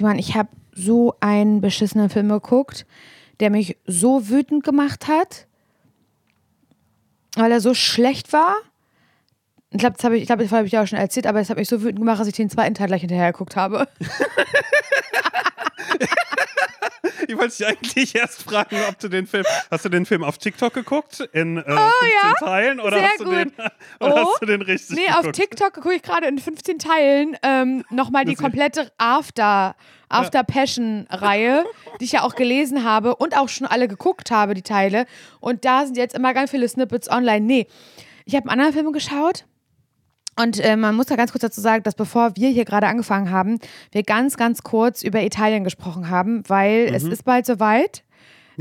Simon, ich habe so einen beschissenen Film geguckt, der mich so wütend gemacht hat, weil er so schlecht war. Ich glaube, das habe ich, glaub, habe ich dir auch schon erzählt, aber es hat mich so wütend gemacht, dass ich den zweiten Teil gleich hinterher geguckt habe. Ich wollte dich eigentlich erst fragen, ob du den Film. Hast du den Film auf TikTok geguckt? In äh, 15 ja. Teilen? Oder, Sehr hast du, gut. den, oder Oh. hast du den richtig Nee, geguckt? auf TikTok gucke ich gerade in 15 Teilen ähm, nochmal die komplette After, After Passion-Reihe, die ich ja auch gelesen habe und auch schon alle geguckt habe, die Teile. Und da sind jetzt immer ganz viele Snippets online. Nee, ich habe einen anderen Film geschaut. Und äh, man muss da ganz kurz dazu sagen, dass bevor wir hier gerade angefangen haben, wir ganz, ganz kurz über Italien gesprochen haben, weil es ist bald soweit,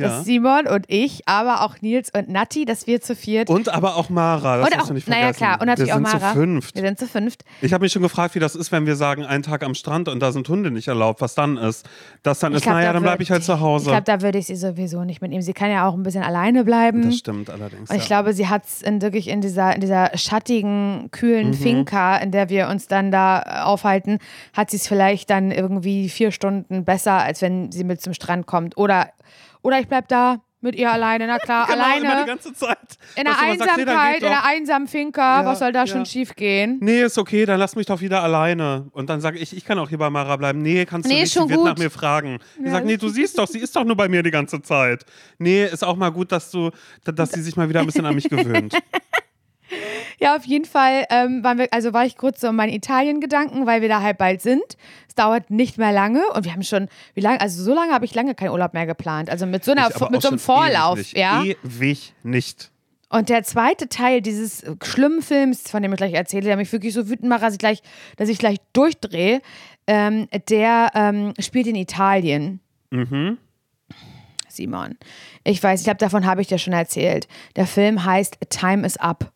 Ja. dass Simon und ich, aber auch Nils und Nati, dass wir zu viert Und aber auch Mara, das und auch, du nicht naja vergessen. klar, und natürlich wir auch Mara. zu fünft. Wir sind zu fünft. Ich habe mich schon gefragt, wie das ist, wenn wir sagen, einen Tag am Strand und da sind Hunde nicht erlaubt, was dann ist. Das dann ist, glaub, naja, da dann bleibe ich halt zu Ich Hause. glaube, da würde ich sie sowieso nicht mitnehmen. Sie kann ja auch ein bisschen alleine bleiben. das stimmt allerdings. Und ich ja. glaube, sie hat es in, wirklich in dieser, in dieser schattigen, kühlen Mhm. Finca, in der wir uns dann da äh, aufhalten, hat sie es vielleicht dann irgendwie vier Stunden besser, als wenn sie mit zum Strand kommt. Oder, oder ich bleib da mit ihr alleine, na klar, genau, immer die alleine. ganze Zeit. In der du immer sagst, nee, Einsamkeit, in der einsamen Finca, Ja, was soll da ja. schon schief gehen? Nee, ist okay, dann lass mich doch wieder alleine. Und dann sage ich, ich kann auch hier bei Mara bleiben. Nee, kannst du Nee, nicht, ist schon sie wird nach gut. mir fragen. Ja, sagt, nee, du siehst doch, sie ist doch nur bei mir die ganze Zeit. Nee, ist auch mal gut, dass du, dass sie sich mal wieder ein bisschen an mich gewöhnt. Ja, auf jeden Fall ähm, waren wir, also war ich kurz so in meinen Italien-Gedanken, weil wir da halt bald sind. Es dauert nicht mehr lange und wir haben schon, wie lange, also so lange habe ich lange keinen Urlaub mehr geplant. Also mit so, einer, Ich mit so einem Vorlauf, ewig nicht. ja. Ewig nicht. Und der zweite Teil dieses schlimmen Films, von dem ich gleich erzähle, der mich wirklich so wütend macht, dass ich gleich, dass ich gleich durchdrehe, ähm, der ähm, spielt in Italien. Mhm. Simon. Ich weiß, ich glaube, davon habe ich dir schon erzählt. Der Film heißt Time is Up.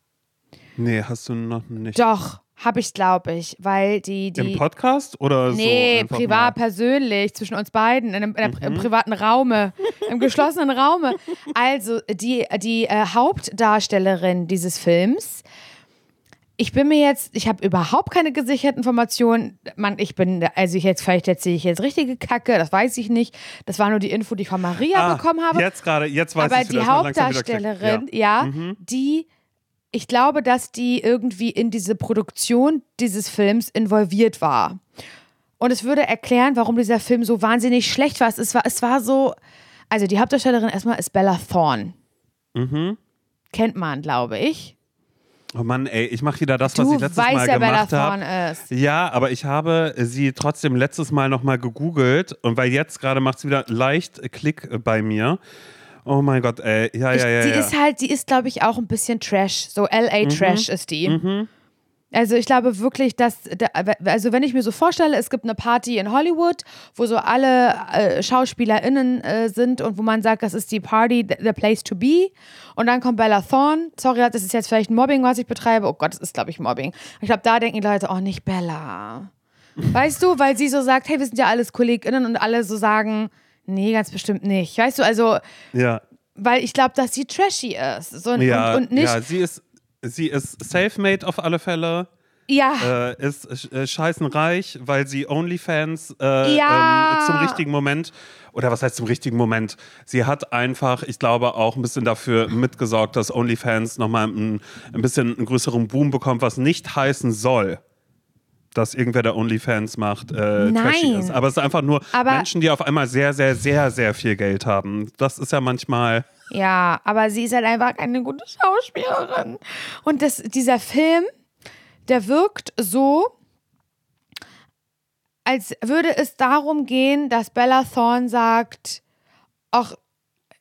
Nee, hast du noch nicht. Doch, habe ich, glaube ich, weil die, die. Im Podcast oder so? Nee, privat, mal? persönlich, zwischen uns beiden, in einem, in Mhm. im privaten Raume, im geschlossenen Raume. Also, die, die äh, Hauptdarstellerin dieses Films, ich bin mir jetzt, ich habe überhaupt keine gesicherten Informationen. Man, ich bin, also ich jetzt, vielleicht erzähle ich jetzt richtige Kacke, das weiß ich nicht. Das war nur die Info, die ich von Maria Ah, bekommen habe. Jetzt gerade, jetzt weiß Aber ich die wieder Klick. Hauptdarstellerin, Ja. ja, Mhm. die, ich glaube, dass die irgendwie in diese Produktion dieses Films involviert war. Und es würde erklären, warum dieser Film so wahnsinnig schlecht war. Es war, es war so, also die Hauptdarstellerin erstmal ist Bella Thorne. Mhm. Kennt man, glaube ich. Oh Mann, ey, ich mache wieder das, was Du ich letztes weißt, Mal Bella gemacht habe. Thorne ist. Ja, aber ich habe sie trotzdem letztes Mal nochmal gegoogelt und weil jetzt gerade macht sie wieder leicht Klick bei mir. Oh mein Gott, ey. Ja, ja, ja. die ja. ist halt, die ist, glaube ich, auch ein bisschen Trash. So LA Trash ist die. Mhm. Also ich glaube wirklich, dass, da- also wenn ich mir so vorstelle, es gibt eine Party in Hollywood, wo so alle äh, SchauspielerInnen äh, sind und wo man sagt, das ist die Party, the, the place to be. Und dann kommt Bella Thorne. Sorry, das ist jetzt vielleicht Mobbing, was ich betreibe. Oh Gott, das ist, glaube ich, Mobbing. Ich glaube, da denken die Leute, oh, nicht Bella. Weißt du, weil sie so sagt, hey, wir sind ja alles KollegInnen und alle so sagen, nee, ganz bestimmt nicht. Weißt du, also, ja. weil ich glaube, dass sie trashy ist. So, und, Ja, und, und nicht, ja, sie ist, sie ist self-made auf alle Fälle. ja. Äh, ist äh, scheißenreich, weil sie OnlyFans äh, Ja. ähm, zum richtigen Moment, oder was heißt zum richtigen Moment? Sie hat einfach, ich glaube, auch ein bisschen dafür mitgesorgt, dass OnlyFans nochmal ein, ein bisschen einen größeren Boom bekommt, was nicht heißen soll, dass irgendwer, der OnlyFans macht, äh, trashy ist. Aber es ist einfach nur Aber- Menschen, die auf einmal sehr, sehr, sehr, sehr viel Geld haben. Das ist ja manchmal. Ja, aber sie ist halt einfach eine gute Schauspielerin. Und das, dieser Film, der wirkt so, als würde es darum gehen, dass Bella Thorne sagt, ach,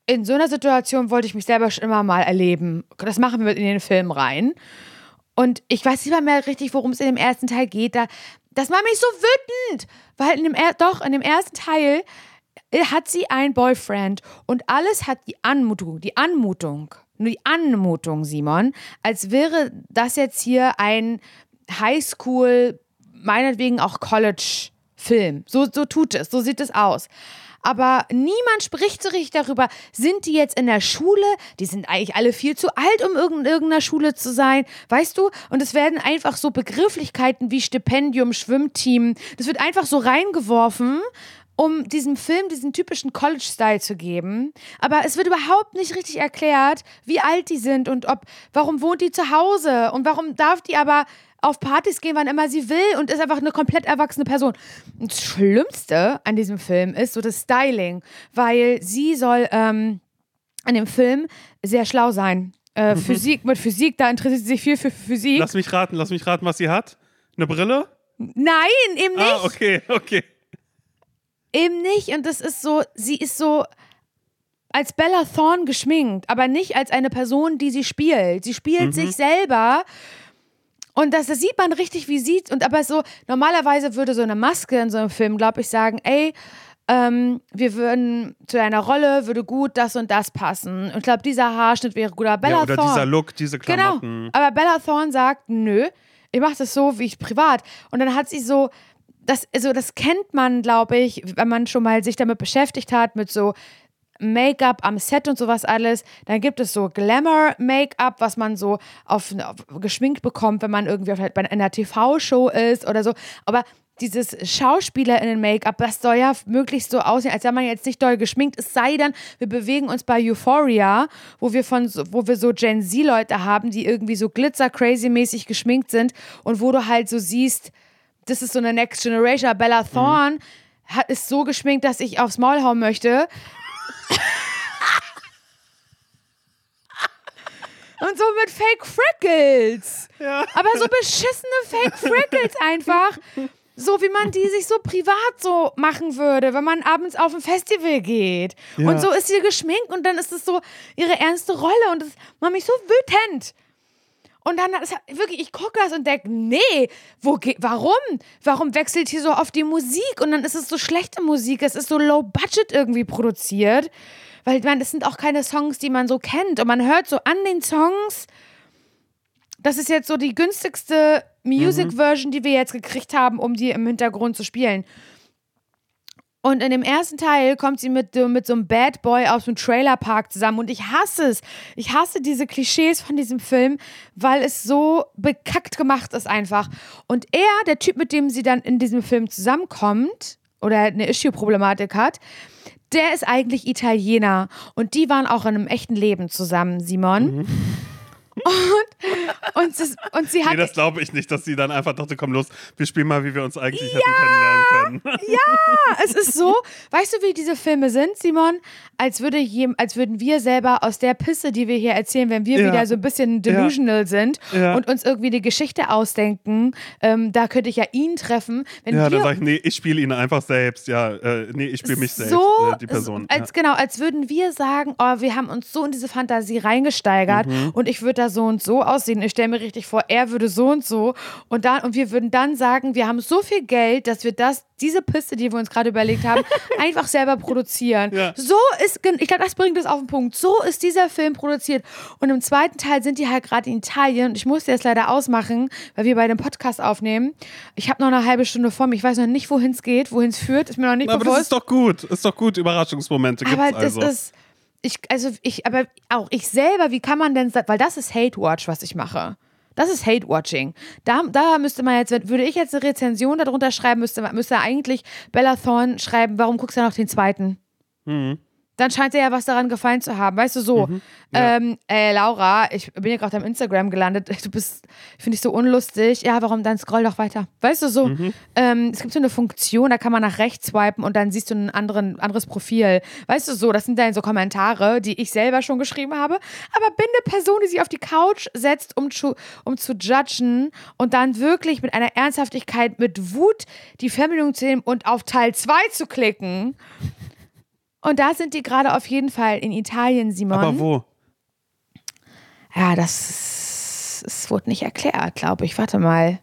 in so einer Situation wollte ich mich selber schon immer mal erleben. Das machen wir mit in den Film rein. Und ich weiß nicht mal mehr richtig, worum es in dem ersten Teil geht. Da, das macht mich so wütend, weil in dem er doch in dem ersten Teil äh, hat sie einen Boyfriend und alles hat die Anmutung, die Anmutung, nur die Anmutung, Simon, als wäre das jetzt hier ein Highschool, meinetwegen auch College Film. So, so tut es, so sieht es aus aber niemand spricht so richtig darüber. Sind die jetzt in der Schule? Die sind eigentlich alle viel zu alt, um in irgendeiner Schule zu sein, weißt du? Und es werden einfach so Begrifflichkeiten wie Stipendium, Schwimmteam, das wird einfach so reingeworfen um diesem Film diesen typischen College-Style zu geben. Aber es wird überhaupt nicht richtig erklärt, wie alt die sind und ob, warum wohnt die zu Hause und warum darf die aber auf Partys gehen, wann immer sie will und ist einfach eine komplett erwachsene Person. Und das Schlimmste an diesem Film ist so das Styling, weil sie soll ähm, an dem Film sehr schlau sein. Äh, mhm. Physik, mit Physik, da interessiert sie sich viel für Physik. Lass mich raten, lass mich raten, was sie hat. Eine Brille? Nein, eben ah, nicht. Ah, okay, okay. Eben nicht. Und das ist so, sie ist so als Bella Thorne geschminkt, aber nicht als eine Person, die sie spielt. Sie spielt mhm. sich selber und das, das sieht man richtig, wie sieht. Und aber so, normalerweise würde so eine Maske in so einem Film, glaube ich, sagen, ey, ähm, wir würden zu deiner Rolle würde gut das und das passen. Und ich glaube, dieser Haarschnitt wäre gut. Aber Bella ja, oder Thorne, dieser Look, diese genau. Klamotten. Genau. Aber Bella Thorne sagt, nö, ich mache das so, wie ich privat. Und dann hat sie so, das, also das kennt man, glaube ich, wenn man schon mal sich damit beschäftigt hat, mit so Make-up am Set und sowas alles. Dann gibt es so Glamour-Make-up, was man so auf, auf, geschminkt bekommt, wenn man irgendwie auf, halt bei einer TV-Show ist oder so. Aber dieses SchauspielerInnen-Make-up, das soll ja möglichst so aussehen, als wäre man jetzt nicht doll geschminkt. Es sei denn, wir bewegen uns bei Euphoria, wo wir von, wo wir so Gen Z-Leute haben, die irgendwie so glitzer-crazy-mäßig geschminkt sind und wo du halt so siehst, das ist so eine Next Generation. Bella Thorne mhm. hat, ist so geschminkt, dass ich aufs Maul hauen möchte. Und so mit Fake Freckles. Ja. Aber so beschissene Fake Freckles einfach. So wie man die sich so privat so machen würde, wenn man abends auf ein Festival geht. Ja. Und so ist sie geschminkt und dann ist es so ihre ernste Rolle und das macht mich so wütend. Und dann ist wirklich, ich gucke das und denke, nee, wo geht, warum? Warum wechselt hier so oft die Musik? Und dann ist es so schlechte Musik, es ist so low budget irgendwie produziert. Weil man, das sind auch keine Songs, die man so kennt. Und man hört so an den Songs, das ist jetzt so die günstigste Music-Version, die wir jetzt gekriegt haben, um die im Hintergrund zu spielen. Und in dem ersten Teil kommt sie mit, mit so einem Bad Boy aus dem Trailerpark zusammen. Und ich hasse es. Ich hasse diese Klischees von diesem Film, weil es so bekackt gemacht ist einfach. Und er, der Typ, mit dem sie dann in diesem Film zusammenkommt oder eine Issue-Problematik hat, der ist eigentlich Italiener. Und die waren auch in einem echten Leben zusammen, Simon. Mhm. Und, und, sie, und sie hat. Nee, das glaube ich nicht, dass sie dann einfach dachte, komm los, wir spielen mal, wie wir uns eigentlich ja, hätten kennenlernen können. Ja, es ist so. Weißt du, wie diese Filme sind, Simon? Als, würde je, als würden wir selber aus der Pisse, die wir hier erzählen, wenn wir ja. wieder so ein bisschen delusional ja. sind und uns irgendwie die Geschichte ausdenken, ähm, da könnte ich ja ihn treffen. Wenn ja, wir, dann sage ich, nee, ich spiele ihn einfach selbst. Ja, äh, nee, ich spiele mich selbst, so, äh, die Person. Als, Genau, als würden wir sagen, oh, wir haben uns so in diese Fantasie reingesteigert mhm. und ich würde da so und so aussehen. Ich stelle mir richtig vor, er würde so und so und dann und wir würden dann sagen, wir haben so viel Geld, dass wir das diese Piste, die wir uns gerade überlegt haben, einfach selber produzieren. Ja. So ist, ich glaube, das bringt es auf den Punkt. So ist dieser Film produziert. Und im zweiten Teil sind die halt gerade in Italien. Und ich musste jetzt leider ausmachen, weil wir bei dem Podcast aufnehmen. Ich habe noch eine halbe Stunde vor mir. Ich weiß noch nicht, wohin es geht, wohin es führt. Ist mir noch nicht aber bewusst. Aber das ist doch gut. Ist doch gut. Überraschungsmomente gibt es also. Das ist, ich, also ich, aber auch ich selber, wie kann man denn, weil das ist Hate Watch, was ich mache. Das ist Hate-Watching. Da, da müsste man jetzt, würde ich jetzt eine Rezension darunter schreiben, müsste, müsste eigentlich Bella Thorne schreiben, warum guckst du noch den zweiten? Mhm dann scheint dir ja was daran gefallen zu haben. Weißt du, so, mhm, ja. ähm, äh, Laura, ich bin ja gerade am Instagram gelandet, du bist, finde ich so unlustig. Ja, warum dann scroll doch weiter. Weißt du, so, mhm. ähm, es gibt so eine Funktion, da kann man nach rechts swipen und dann siehst du ein anderen, anderes Profil. Weißt du, so, das sind dann so Kommentare, die ich selber schon geschrieben habe. Aber bin eine Person, die sich auf die Couch setzt, um zu, um zu judgen und dann wirklich mit einer Ernsthaftigkeit, mit Wut die Fernbedienung zu nehmen und auf Teil 2 zu klicken. Und da sind die gerade auf jeden Fall in Italien, Simon. Aber wo? Ja, das, das wurde nicht erklärt, glaube ich. Warte mal.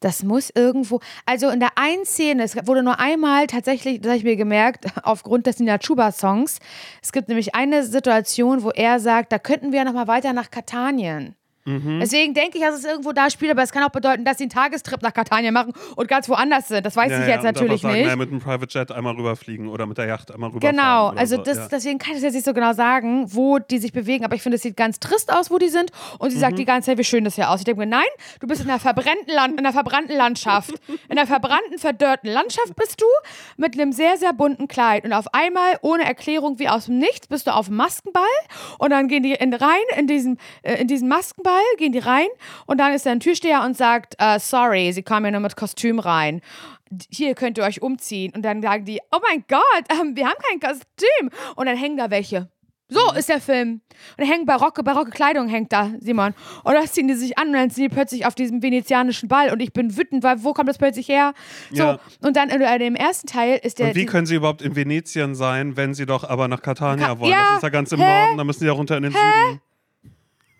Das muss irgendwo. Also in der einen Szene, es wurde nur einmal tatsächlich, das habe ich mir gemerkt, aufgrund des Nina Chuba-Songs. Es gibt nämlich eine Situation, wo er sagt, da könnten wir nochmal weiter nach Katanien. Deswegen denke ich, dass es irgendwo da spielt, aber es kann auch bedeuten, dass sie einen Tagestrip nach Catania machen und ganz woanders sind. Das weiß Ja, ich ja, jetzt natürlich sagen, nicht. Ja, mit einem Private Jet einmal rüberfliegen oder mit der Yacht einmal rüberfahren. Genau, also so. das, deswegen kann ich jetzt nicht so genau sagen, wo die sich bewegen, aber ich finde, es sieht ganz trist aus, wo die sind. Und sie Mhm. sagt die ganze Zeit, wie schön das hier aussieht. Ich denke mir, nein, du bist in einer verbrannten, Land, in einer verbrannten Landschaft. In einer verbrannten, verdörrten Landschaft bist du mit einem sehr, sehr bunten Kleid. Und auf einmal, ohne Erklärung wie aus dem Nichts, bist du auf dem Maskenball und dann gehen die in, rein in diesen, äh, in diesen Maskenball, gehen die rein und dann ist da ein Türsteher und sagt, äh, sorry, sie kommen ja nur mit Kostüm rein hier könnt ihr euch umziehen. Und dann sagen die, oh mein Gott, ähm, wir haben kein Kostüm. Und dann hängen da welche. So ist der Film. Und dann hängen barocke, barocke Kleidung hängt da, Simon. Und das ziehen die sich an und dann sind die plötzlich auf diesem venezianischen Ball und ich bin wütend, weil wo kommt das plötzlich her? So, Ja. und dann in dem ersten Teil ist der. Und wie können sie überhaupt in Venetien sein, wenn sie doch aber nach Catania Ka- wollen? ja, das ist ja ganz im hä? Norden, da müssen sie ja runter in den Süden.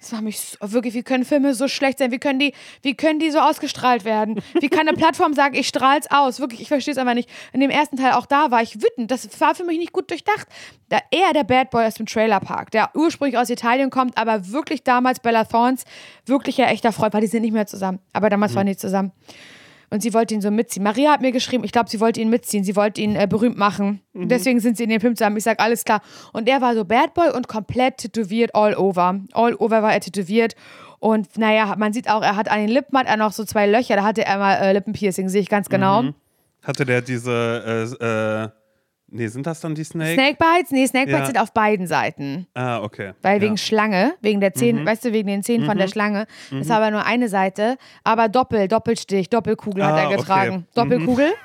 Das macht mich so, wirklich, wie können Filme so schlecht sein? Wie können die, wie können die so ausgestrahlt werden? Wie kann eine Plattform sagen, ich strahl's aus? Wirklich, ich verstehe es einfach nicht. In dem ersten Teil auch da war ich wütend. Das war für mich nicht gut durchdacht. Da er der Bad Boy aus dem Trailerpark, der ursprünglich aus Italien kommt, aber wirklich damals Bella Thorns wirklicher echter Freund war. Die sind nicht mehr zusammen. Aber damals waren die zusammen. Und sie wollte ihn so mitziehen. Maria hat mir geschrieben, ich glaube, sie wollte ihn mitziehen. Sie wollte ihn äh, berühmt machen. Und Deswegen sind sie in dem Film zusammen. Ich sage, alles klar. Und er war so Bad Boy und komplett tätowiert all over. All over war er tätowiert. Und naja, man sieht auch, er hat an den Lippen hat er noch so zwei Löcher. Da hatte er mal äh, Lippenpiercing, sehe ich ganz genau. Hatte der diese, äh, äh, nee, sind das dann die Snake? Snakebites? Nee, Snakebites Ja. sind auf beiden Seiten. Ah, okay. Weil ja. wegen Schlange, wegen der Zähne, weißt du, wegen den Zähnen von der Schlange. Das war aber nur eine Seite. Aber Doppel, Doppelstich, Doppelkugel hat Ah, er okay. getragen. Doppelkugel.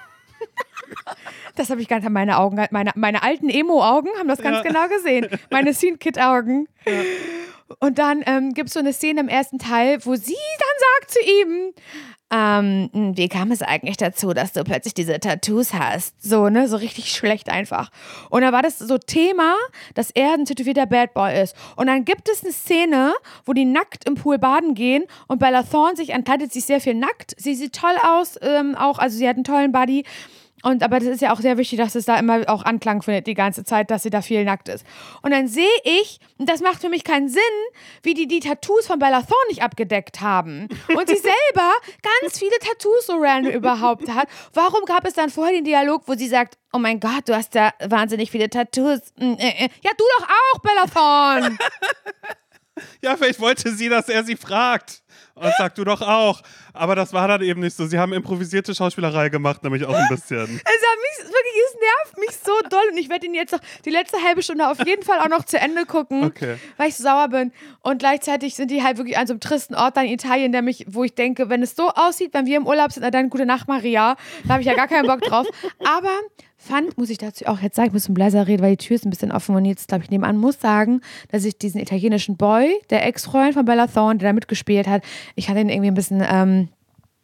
Das habe ich ganz, meine Augen, meine, meine alten Emo-Augen haben das ganz Ja. genau gesehen. Meine Scene-Kid-Augen. Und dann ähm, gibt es so eine Szene im ersten Teil, wo sie dann sagt zu ihm, ähm, wie kam es eigentlich dazu, dass du plötzlich diese Tattoos hast? So, ne, so richtig schlecht einfach. Und dann war das so Thema, dass er ein tätowierter Bad Boy ist. Und dann gibt es eine Szene, wo die nackt im Pool baden gehen und Bella Thorne sich entkleidet sich sehr viel nackt. Sie sieht toll aus, ähm, auch, also sie hat einen tollen Body. Und aber das ist ja auch sehr wichtig, dass es da immer auch Anklang findet die ganze Zeit, dass sie da viel nackt ist. Und dann sehe ich, und das macht für mich keinen Sinn, wie die die Tattoos von Bella Thorne nicht abgedeckt haben. Und sie selber ganz viele Tattoos so random überhaupt hat. Warum gab es dann vorher den Dialog, wo sie sagt, oh mein Gott, du hast da wahnsinnig viele Tattoos. Mm, äh, äh. Ja, du doch auch, Bella Thorne. Ja, vielleicht wollte sie, dass er sie fragt. Und sagt du doch auch. Aber das war dann eben nicht so. Sie haben improvisierte Schauspielerei gemacht, nämlich auch ein bisschen. Es hat mich wirklich, es nervt mich so doll und ich werde ihn jetzt noch die letzte halbe Stunde auf jeden Fall auch noch zu Ende gucken, Okay. weil ich so sauer bin. Und gleichzeitig sind die halt wirklich an so einem tristen Ort da in Italien, der mich, wo ich denke, wenn es so aussieht, wenn wir im Urlaub sind, na dann gute Nacht, Maria. Da habe ich ja gar keinen Bock drauf. Aber fand, muss ich dazu auch jetzt sagen, ich muss ein leiser reden, weil die Tür ist ein bisschen offen und jetzt, glaube ich, nebenan muss sagen, dass ich diesen italienischen Boy, der Ex-Freund von Bella Thorne, der da mitgespielt hat, ich hatte ihn irgendwie ein bisschen, ähm,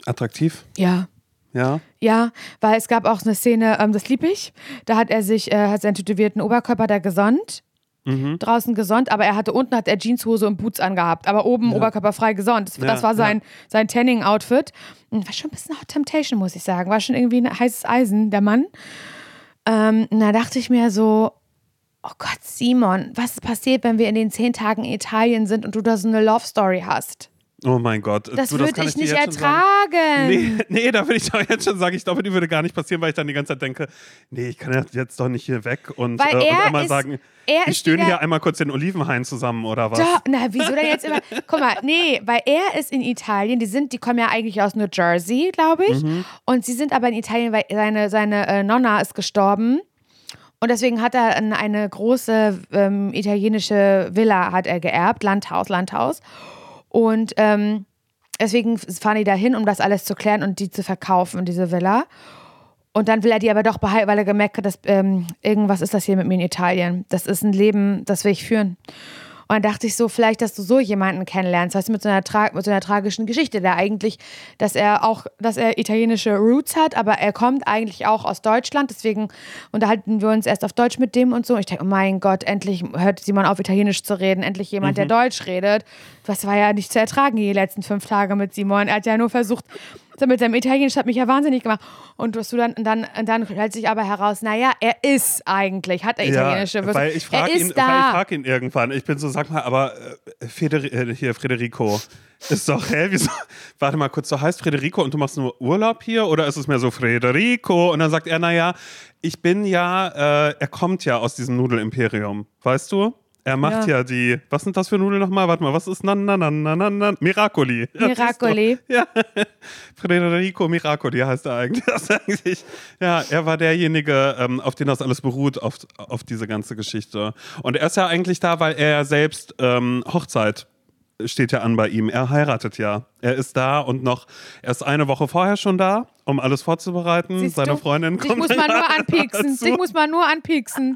Attraktiv, ja, ja. ja, weil es gab auch eine Szene, ähm, das lieb ich. Da hat er sich, äh, hat seinen tätowierten Oberkörper da gesonnt. Mhm. Draußen gesonnt, aber er hatte unten hat er Jeanshose und Boots angehabt, aber oben oberkörperfrei gesonnt. Das, Ja, das war sein, ja. sein Tanning-Outfit. Und War schon ein bisschen Hot Temptation, muss ich sagen. War schon irgendwie ein heißes Eisen, der Mann. Ähm, da dachte ich mir so, oh Gott, Simon, was passiert, wenn wir in den zehn Tagen in Italien sind und du da so eine Love-Story hast? Oh mein Gott. Das würde ich dir nicht ertragen. Nee, nee, da würde ich doch jetzt schon sagen, ich glaube, die würde gar nicht passieren, weil ich dann die ganze Zeit denke, nee, ich kann ja jetzt doch nicht hier weg und, äh, und einmal ist- sagen, ich stöhne hier einmal kurz den Olivenhain zusammen oder was? Doch, na, wieso denn jetzt immer? Guck mal, nee, weil er ist in Italien, die sind, die kommen ja eigentlich aus New Jersey, glaube ich. Und sie sind aber in Italien, weil seine, seine äh, Nonna ist gestorben. Und deswegen hat er ein, eine große ähm, italienische Villa hat er geerbt, Landhaus, Landhaus. Und ähm, deswegen fahren die da hin, um das alles zu klären und die zu verkaufen, diese Villa. Und dann will er die aber doch behalten, weil er gemerkt hat, dass ähm, irgendwas ist das hier mit mir in Italien. Das ist ein Leben, das will ich führen. Und dann dachte ich so, vielleicht, dass du so jemanden kennenlernst, weißt du, mit so einer, tra mit so einer tragischen Geschichte, der eigentlich, dass er auch, dass er italienische Roots hat, aber er kommt eigentlich auch aus Deutschland, deswegen unterhalten wir uns erst auf Deutsch mit dem und so. Und ich denke, oh mein Gott, endlich hört Simon auf, Italienisch zu reden, endlich jemand, Mhm. der Deutsch redet. Das war ja nicht zu ertragen, die letzten fünf Tage mit Simon. Er hat ja nur versucht, So mit seinem Italienisch hat mich ja wahnsinnig gemacht. Und was du dann, dann, dann stellt sich aber heraus, naja, er ist eigentlich, hat er italienische ja, weil ich frage ihn, da. weil ich frag ihn irgendwann. Ich bin so, sag mal, aber äh, Federi äh, hier Federico ist doch, hä, wieso? Warte mal kurz, du heißt Federico und du machst nur Urlaub hier oder ist es mehr so Federico? Und dann sagt er, naja, ich bin ja, äh, er kommt ja aus diesem Nudelimperium, weißt du? Er macht ja. Ja. die, was sind das für Nudeln nochmal? Warte mal, was ist na, na, na, na, na, na, Miracoli. Miracoli. Ja, Federico Miracoli heißt er eigentlich. Eigentlich. Ja, er war derjenige, ähm, auf den das alles beruht, auf, auf diese ganze Geschichte. Und er ist ja eigentlich da, weil er ja selbst ähm, Hochzeit steht ja an bei ihm. Er heiratet ja. Er ist da und noch, er ist eine Woche vorher schon da, um alles vorzubereiten. Siehst Seine du? Freundin Dich kommt muss dann man nur anpieksen. Dich muss man nur anpieksen.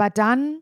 dann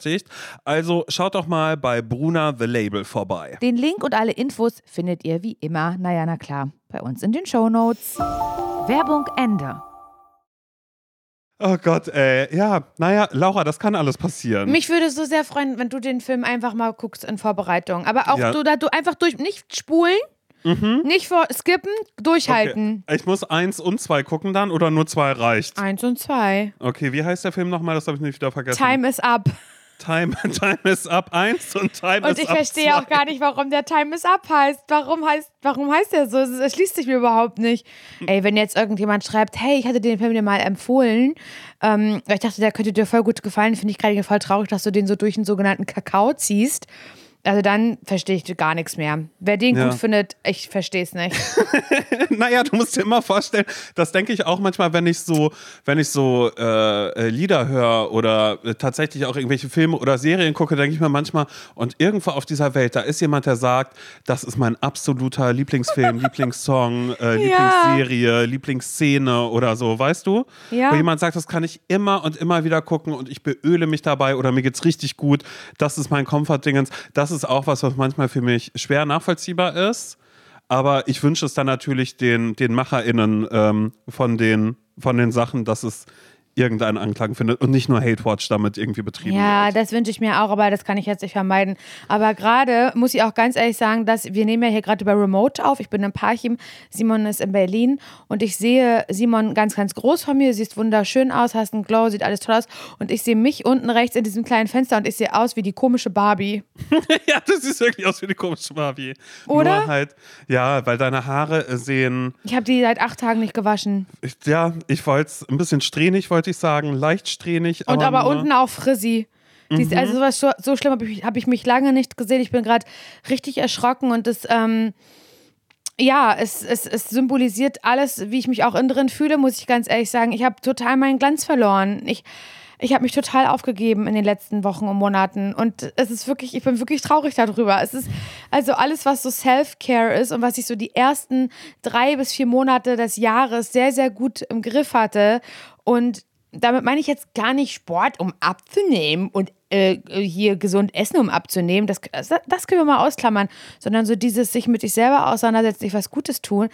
Also schaut doch mal bei Bruna The Label vorbei. Den Link und alle Infos findet ihr wie immer, naja, na klar, bei uns in den Shownotes. Werbung Ende. Oh Gott, ey. Ja, naja, Laura, das kann alles passieren. Mich würde es so sehr freuen, wenn du den Film einfach mal guckst in Vorbereitung. Aber auch Ja. du, da du einfach durch, nicht spulen, nicht vor, skippen, durchhalten. Okay. Ich muss eins und zwei gucken dann oder nur zwei reicht? Eins und zwei. Okay, wie heißt der Film nochmal? Das habe ich nicht wieder vergessen. Time is up. Time, Time is up 1 und Time Und is ich up verstehe zwei. auch gar nicht, warum der Time is up heißt. Warum heißt, warum heißt der so? Es erschließt sich mir überhaupt nicht. Ey, wenn jetzt irgendjemand schreibt, hey, ich hatte den Film dir mal empfohlen, ähm, ich dachte, der könnte dir voll gut gefallen, finde ich gerade voll traurig, dass du den so durch einen sogenannten Kakao ziehst. Also dann verstehe ich gar nichts mehr. Wer den Ja. gut findet, ich verstehe es nicht. Naja, du musst dir immer vorstellen, das denke ich auch manchmal, wenn ich so, wenn ich so äh, äh, Lieder höre oder äh, tatsächlich auch irgendwelche Filme oder Serien gucke, denke ich mir manchmal, und irgendwo auf dieser Welt, da ist jemand, der sagt, das ist mein absoluter Lieblingsfilm, Lieblingssong, äh, Lieblingsserie, Lieblingsszene oder so, weißt du? Ja. Wo jemand sagt, das kann ich immer und immer wieder gucken und ich beöle mich dabei oder mir geht's richtig gut. Das ist mein Comfort-Dingens. Das ist auch was, was manchmal für mich schwer nachvollziehbar ist. Aber ich wünsche es dann natürlich den, den MacherInnen ähm, von, den, von den Sachen, dass es irgendeinen Anklang findet und nicht nur Hate Watch damit irgendwie betrieben Ja, wird. das wünsche ich mir auch, aber das kann ich jetzt nicht vermeiden. Aber gerade muss ich auch ganz ehrlich sagen, dass wir nehmen ja hier gerade über Remote auf. Ich bin in Parchim, Simon ist in Berlin und ich sehe Simon ganz, ganz groß von mir. Siehst wunderschön aus, hast einen Glow, sieht alles toll aus. Und ich sehe mich unten rechts in diesem kleinen Fenster und ich sehe aus wie die komische Barbie. ja, das sieht wirklich aus wie die komische Barbie. Oder? Nur halt, ja, weil deine Haare sehen, Ich habe die seit acht Tagen nicht gewaschen. ich, ja, ich wollte es ein bisschen strähnig, wollte ich sagen, leicht strähnig. Und aber, nur- unten auch frizzy. Die ist, also sowas so, so schlimm habe ich, hab ich mich lange nicht gesehen. Ich bin gerade richtig erschrocken und das, ähm, ja, es, es, es symbolisiert alles, wie ich mich auch innen drin fühle, muss ich ganz ehrlich sagen. Ich habe total meinen Glanz verloren. Ich, ich habe mich total aufgegeben in den letzten Wochen und Monaten. Und es ist wirklich, ich bin wirklich traurig darüber. Es ist also alles, was so Self-Care ist und was ich so die ersten drei bis vier Monate des Jahres sehr, sehr gut im Griff hatte. Und damit meine ich jetzt gar nicht Sport, um abzunehmen und äh, hier gesund essen, um abzunehmen. Das, das, können wir mal ausklammern. Sondern so dieses sich mit sich selber auseinandersetzen, sich was Gutes tun.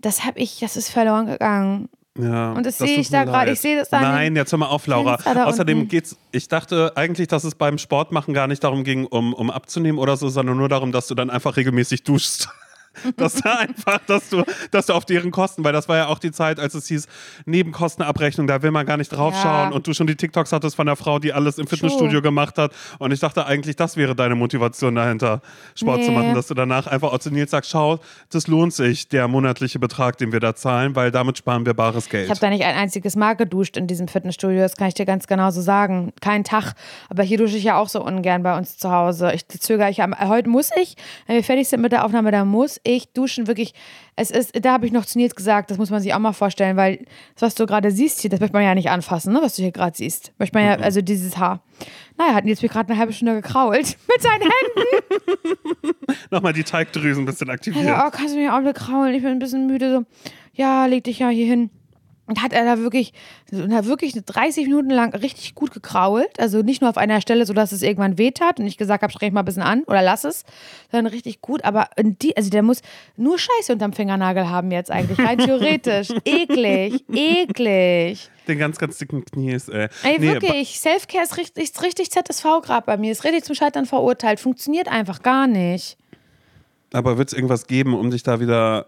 Das habe ich, das ist verloren gegangen. Ja, Und das das sehe ich da gerade. Ich sehe das da Nein, jetzt hör mal auf, Laura. Außerdem unten. geht's. Ich dachte eigentlich, dass es beim Sportmachen gar nicht darum ging, um, um abzunehmen oder so, sondern nur darum, dass du dann einfach regelmäßig duschst. dass da einfach, dass du, dass du auf deren Kosten, weil das war ja auch die Zeit, als es hieß, Nebenkostenabrechnung, da will man gar nicht draufschauen Ja. und du schon die TikToks hattest von der Frau, die alles im Fitnessstudio gemacht hat. Und ich dachte eigentlich, das wäre deine Motivation dahinter, Sport zu Nee. machen, dass du danach einfach auch zu Nils sagst, schau, das lohnt sich, der monatliche Betrag, den wir da zahlen, weil damit sparen wir bares Geld. Ich habe da nicht ein einziges Mal geduscht in diesem Fitnessstudio, das kann ich dir ganz genau so sagen. Kein Tag. Aber hier dusche ich ja auch so ungern bei uns zu Hause. Ich zögere, ich heute muss ich, wenn wir fertig sind mit der Aufnahme, da muss ich duschen. Wirklich, es ist, da habe ich noch zu Nils gesagt, das muss man sich auch mal vorstellen, weil das, was du gerade siehst hier, das möchte man ja nicht anfassen, ne, was du hier gerade siehst. Möchte man ja, also dieses Haar. Naja, hat Nils mir gerade eine halbe Stunde gekrault mit seinen Händen. Nochmal die Teigdrüsen ein bisschen aktiviert. Ja, oh, kannst du mir auch kraulen? Ich bin ein bisschen müde. So, ja, leg dich ja hier hin. Und hat er da wirklich, hat wirklich 30 Minuten lang richtig gut gekrault. Also nicht nur auf einer Stelle, sodass es irgendwann wehtat und ich gesagt habe, streng mal ein bisschen an oder lass es, sondern richtig gut. Aber die, also der muss nur Scheiße unterm Fingernagel haben jetzt eigentlich, rein theoretisch. eklig, eklig. Den ganz, ganz dicken Knies, ey. Ey, Nee, wirklich, Selfcare ist richtig, ist richtig ZSV gerade bei mir. Ist richtig zum Scheitern verurteilt. Funktioniert einfach gar nicht. Aber wird es irgendwas geben, um dich da wieder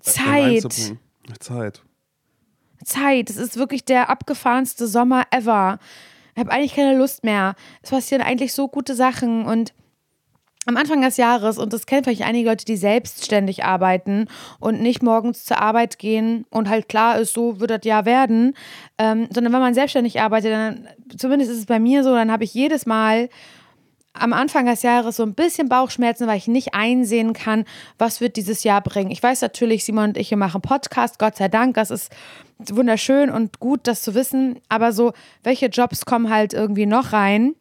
Zeit. reinzubringen? Zeit. Zeit. Es ist wirklich der abgefahrenste Sommer ever. Ich habe eigentlich keine Lust mehr. Es passieren eigentlich so gute Sachen und am Anfang des Jahres, und das kennen vielleicht einige Leute, die selbstständig arbeiten und nicht morgens zur Arbeit gehen und halt klar ist, so wird das Jahr werden, ähm, sondern wenn man selbstständig arbeitet, dann, zumindest ist es bei mir so, dann habe ich jedes Mal am Anfang des Jahres so ein bisschen Bauchschmerzen, weil ich nicht einsehen kann, was wird dieses Jahr bringen. Ich weiß natürlich, Simon und ich wir machen Podcast, Gott sei Dank, das ist wunderschön und gut, das zu wissen, aber so, welche Jobs kommen halt irgendwie noch rein?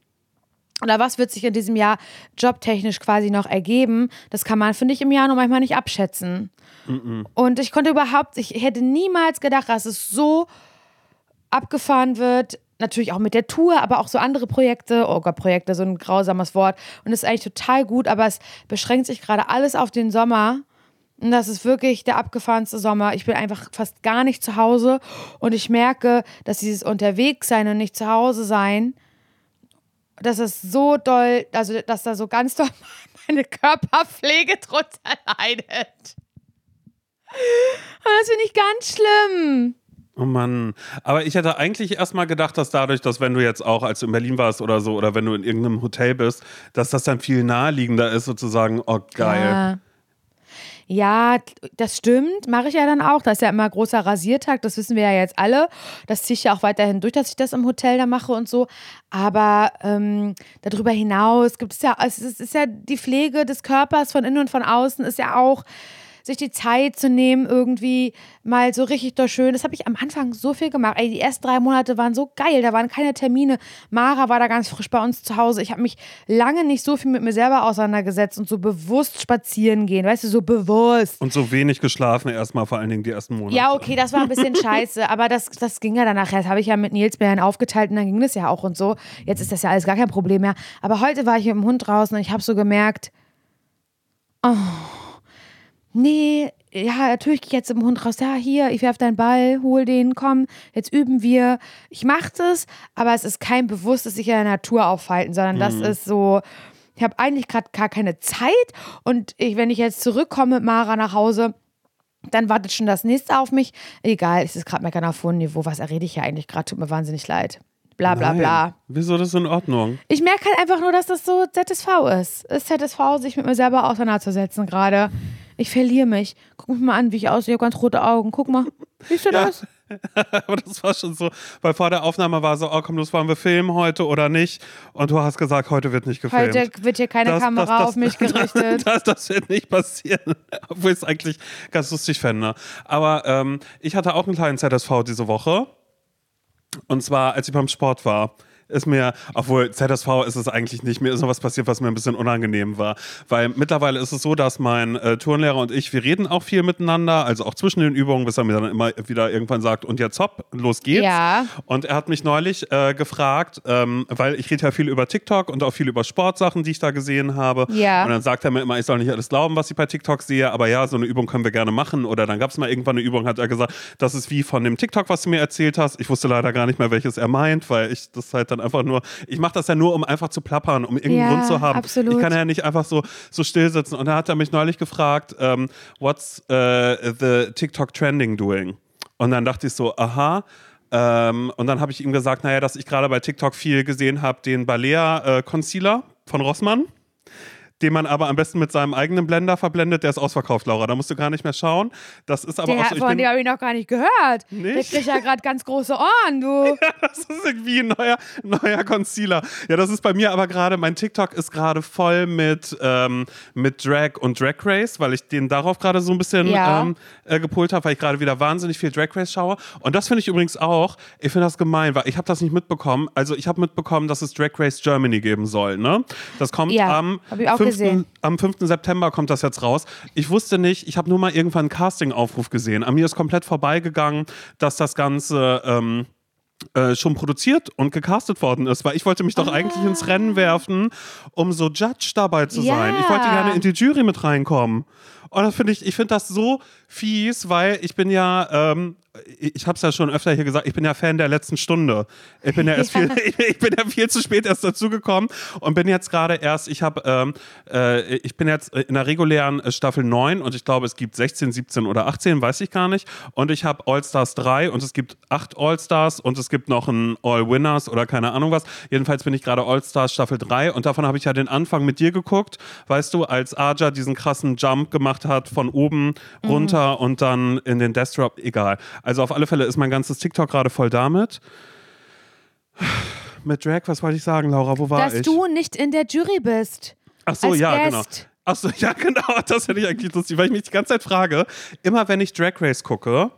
Oder was wird sich in diesem Jahr jobtechnisch quasi noch ergeben? Das kann man, finde ich, im Januar manchmal nicht abschätzen. Und ich konnte überhaupt, ich hätte niemals gedacht, dass es so abgefahren wird. Natürlich auch mit der Tour, aber auch so andere Projekte. Oh Gott, Projekte, so ein grausames Wort. Und das ist eigentlich total gut, aber es beschränkt sich gerade alles auf den Sommer. Und das ist wirklich der abgefahrenste Sommer. Ich bin einfach fast gar nicht zu Hause und ich merke, dass dieses Unterwegssein und nicht zu Hause sein, dass es so doll, also dass da so ganz doll meine Körperpflege drunter leidet. Und das finde ich ganz schlimm. Oh Mann. Aber ich hätte eigentlich erstmal gedacht, dass dadurch, dass wenn du jetzt auch, als du in Berlin warst oder so, oder wenn du in irgendeinem Hotel bist, dass das dann viel naheliegender ist, sozusagen, oh geil. Ja. Ja, das stimmt. Mache ich ja dann auch. Das ist ja immer großer Rasiertag. Das wissen wir ja jetzt alle. Das ziehe ich ja auch weiterhin durch, dass ich das im Hotel da mache und so. Aber ähm, darüber hinaus gibt es ja, es ist, es ist ja die Pflege des Körpers von innen und von außen ist ja auch sich die Zeit zu nehmen, irgendwie mal so richtig doch schön. Das habe ich am Anfang so viel gemacht. Ey, die ersten drei Monate waren so geil. Da waren keine Termine. Mara war da ganz frisch bei uns zu Hause. Ich habe mich lange nicht so viel mit mir selber auseinandergesetzt und so bewusst spazieren gehen. Weißt du, so bewusst. Und so wenig geschlafen, erstmal vor allen Dingen die ersten Monate. Ja, okay, das war ein bisschen scheiße, aber das, das ging ja dann nachher. Das habe ich ja mit Nils Bären aufgeteilt und dann ging das ja auch und so. Jetzt ist das ja alles gar kein Problem mehr. Aber heute war ich mit dem Hund draußen und ich habe so gemerkt, oh, nee, ja, natürlich gehe ich jetzt im Hund raus, ja, hier, ich werfe deinen Ball, hol den, komm, jetzt üben wir. Ich mache das, aber es ist kein bewusstes sich in der Natur aufhalten, sondern das Mhm. ist so, ich habe eigentlich gerade gar keine Zeit und ich, wenn ich jetzt zurückkomme mit Mara nach Hause, dann wartet schon das nächste auf mich. Egal, es ist gerade meckern auf hohem Niveau. Was errede ich hier eigentlich gerade? Tut mir wahnsinnig leid. Bla bla Nein. bla. Wieso das ist in Ordnung? Ich merke halt einfach nur, dass das so ZSV ist. Ist ZSV, sich mit mir selber auseinanderzusetzen gerade. Ich verliere mich. Guck mich mal an, wie ich aussehe. Ich habe ganz rote Augen. Guck mal. Siehst du Ja. das? Aber das war schon so, weil vor der Aufnahme war so, oh komm, los, wollen wir filmen heute oder nicht? Und du hast gesagt, heute wird nicht gefilmt. Heute wird hier keine Das- Kamera das- das- auf mich gerichtet. Das, das wird nicht passieren, obwohl ich es eigentlich ganz lustig fände. Aber ähm, ich hatte auch einen kleinen ZSV diese Woche. Und zwar, als ich beim Sport war. Ist mir, obwohl ZSV ist es eigentlich nicht, mir ist noch was passiert, was mir ein bisschen unangenehm war. Weil mittlerweile ist es so, dass mein äh, Turnlehrer und ich, wir reden auch viel miteinander, also auch zwischen den Übungen, bis er mir dann immer wieder irgendwann sagt, und jetzt hopp, los geht's. Ja. Und er hat mich neulich äh, gefragt, ähm, weil ich rede ja viel über TikTok und auch viel über Sportsachen, die ich da gesehen habe. Ja. Und dann sagt er mir immer, ich soll nicht alles glauben, was ich bei TikTok sehe, aber ja, so eine Übung können wir gerne machen. Oder dann gab es mal irgendwann eine Übung, hat er gesagt, das ist wie von dem TikTok, was du mir erzählt hast. Ich wusste leider gar nicht mehr, welches er meint, weil ich das halt dann einfach nur, ich mache das ja nur, um einfach zu plappern, um irgendeinen Ja, Grund zu haben. absolut. Ich kann ja nicht einfach so, so still sitzen. Und da hat er mich neulich gefragt, ähm, what's äh, the TikTok trending doing? Und dann dachte ich so, aha. Ähm, und dann habe ich ihm gesagt, naja, dass ich gerade bei TikTok viel gesehen habe, den Balea äh, Concealer von Rossmann, den man aber am besten mit seinem eigenen Blender verblendet. Der ist ausverkauft, Laura. Da musst du gar nicht mehr schauen. Das ist aber Der, auch so. Von dem habe ich noch gar nicht gehört. Der Nicht? kriegt ja gerade ganz große Ohren, du. das ist irgendwie ein neuer, neuer Concealer. Ja, das ist bei mir aber gerade, mein TikTok ist gerade voll mit, ähm, mit Drag und Drag Race, weil ich den darauf gerade so ein bisschen Ja. ähm, äh, gepolt habe, weil ich gerade wieder wahnsinnig viel Drag Race schaue. Und das finde ich übrigens auch, ich finde das gemein, weil ich habe das nicht mitbekommen. Also ich habe mitbekommen, dass es Drag Race Germany geben soll. Ne? Das kommt Ja, am, hab ich auch 5., gesehen. am 5. September kommt das jetzt raus. Ich wusste nicht, ich habe nur mal irgendwann einen Casting-Aufruf gesehen. An mir ist komplett vorbeigegangen, dass das Ganze ähm, äh, schon produziert und gecastet worden ist, weil ich wollte mich doch eigentlich ins Rennen werfen, um so Judge dabei zu Ja. sein. Ich wollte gerne in die Jury mit reinkommen. Und das finde ich, ich finde das so fies, weil ich bin ja, ähm, ich habe es ja schon öfter hier gesagt, ich bin ja Fan der letzten Stunde. Ich bin ja erst viel, ich bin ja viel zu spät erst dazugekommen und bin jetzt gerade erst, ich habe, ähm, äh, ich bin jetzt in der regulären Staffel 9 und ich glaube, es gibt 16, 17 oder 18, weiß ich gar nicht. Und ich habe All-Stars 3 und es gibt 8 All-Stars und es gibt noch ein All-Winners oder keine Ahnung was. Jedenfalls bin ich gerade All-Stars Staffel 3 und davon habe ich ja den Anfang mit dir geguckt, weißt du, als Aja diesen krassen Jump gemacht hat von oben runter und dann in den Drop, egal. Also auf alle Fälle ist mein ganzes TikTok gerade voll damit. Mit Drag, was wollte ich sagen, Laura? Wo war Dass ich? du nicht in der Jury bist. Ach so, als ja, Guest. genau. Ach so, ja, genau. Das finde ich eigentlich lustig, weil ich mich die ganze Zeit frage, immer wenn ich Drag Race gucke,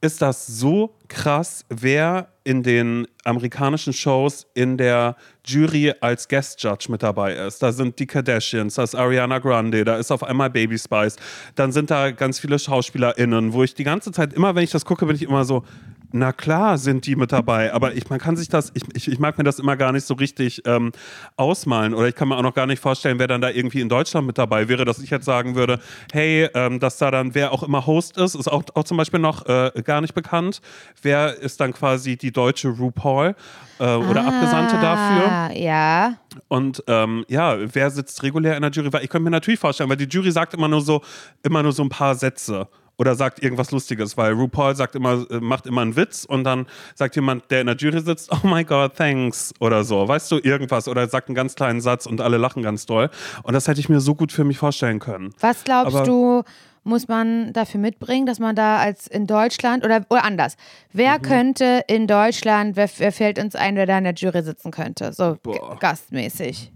ist das so krass, wer in den amerikanischen Shows in der Jury als Guest Judge mit dabei ist. Da sind die Kardashians, da ist Ariana Grande, da ist auf einmal Baby Spice, dann sind da ganz viele SchauspielerInnen, wo ich die ganze Zeit, immer wenn ich das gucke, bin ich immer so, na klar sind die mit dabei, aber ich, man kann sich das, ich, ich, ich mag mir das immer gar nicht so richtig ähm, ausmalen oder ich kann mir auch noch gar nicht vorstellen, wer dann da irgendwie in Deutschland mit dabei wäre, dass ich jetzt sagen würde, hey, ähm, dass da dann wer auch immer Host ist, ist auch, auch zum Beispiel noch äh, gar nicht bekannt. Wer ist dann quasi die deutsche RuPaul äh, oder Abgesandte dafür? Ah, ja. Und ähm, ja, wer sitzt regulär in der Jury? Weil ich könnte mir natürlich vorstellen, weil die Jury sagt immer nur so, immer nur so ein paar Sätze oder sagt irgendwas Lustiges, weil RuPaul sagt immer, äh, macht immer einen Witz und dann sagt jemand, der in der Jury sitzt, oh my God, thanks oder so, weißt du, irgendwas oder sagt einen ganz kleinen Satz und alle lachen ganz doll. Und das hätte ich mir so gut für mich vorstellen können. Was glaubst Aber- du, muss man dafür mitbringen, dass man da als in Deutschland oder, oder anders? Wer Mhm. könnte in Deutschland, wer, wer fällt uns ein, wer da in der Jury sitzen könnte? So g- Boah. gastmäßig.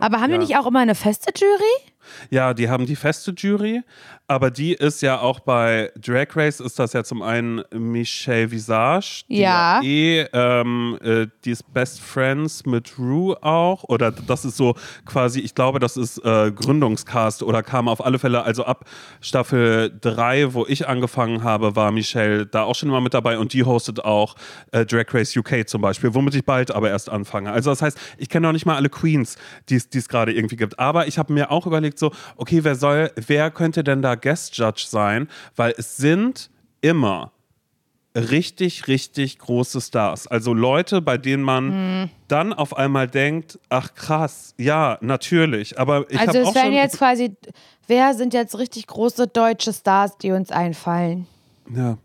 Aber haben wir ja. nicht auch immer eine feste Jury? Ja, die haben die feste Jury, aber die ist ja auch bei Drag Race ist das ja zum einen Michelle Visage, die Ja. eh, ähm, äh, die ist Best Friends mit Rue auch oder das ist so quasi, ich glaube, das ist äh, Gründungscast oder kam auf alle Fälle, also ab Staffel 3, wo ich angefangen habe, war Michelle da auch schon immer mit dabei und die hostet auch äh, Drag Race UK zum Beispiel, womit ich bald aber erst anfange. Also das heißt, ich kenne noch nicht mal alle Queens, die es die es gerade irgendwie gibt, aber ich habe mir auch überlegt, so, okay, wer soll, wer könnte denn da Guest Judge sein? Weil es sind immer richtig, richtig große Stars. Also Leute, bei denen man Hm. dann auf einmal denkt, ach krass, ja, natürlich. Aber ich Also es schon, jetzt quasi, wer sind jetzt richtig große deutsche Stars, die uns einfallen? ja.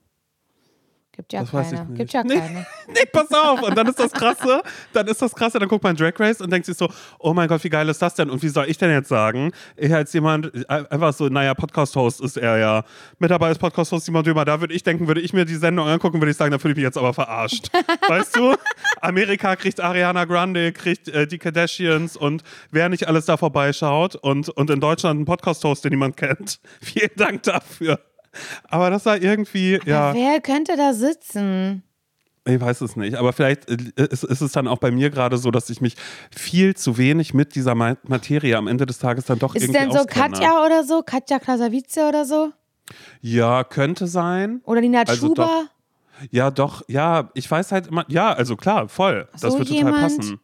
Gibt ja Das weiß ich keine. nicht. Gibt ja Nee. keine. Nee, pass auf. Und dann ist das krasse, dann ist das krasse, dann guckt man Drag Race und denkt sich so, oh mein Gott, wie geil ist das denn? Und wie soll ich denn jetzt sagen? Ich als jemand, äh, einfach so, naja, Podcast-Host ist er ja. Mit dabei ist Podcast-Host Simon Dömer. Da würde ich denken, würde ich mir die Sendung angucken, würde ich sagen, da fühle ich mich jetzt aber verarscht. weißt du? Amerika kriegt Ariana Grande, kriegt äh, die Kardashians und wer nicht alles da vorbeischaut und, und in Deutschland einen Podcast-Host, den niemand kennt. Vielen Dank dafür. Aber das war irgendwie, ja. Wer könnte da sitzen? Ich weiß es nicht, aber vielleicht äh, ist, ist es dann auch bei mir gerade so, dass ich mich viel zu wenig mit dieser Ma- Materie am Ende des Tages dann doch Ist irgendwie denn so auskenne. Katja oder so? Katja Krasavice oder so? Ja, könnte sein. Oder Nina Also Schuber? doch. Ja, doch, ja, ich weiß halt immer, ja, also klar, voll. Das So wird total jemand? passen.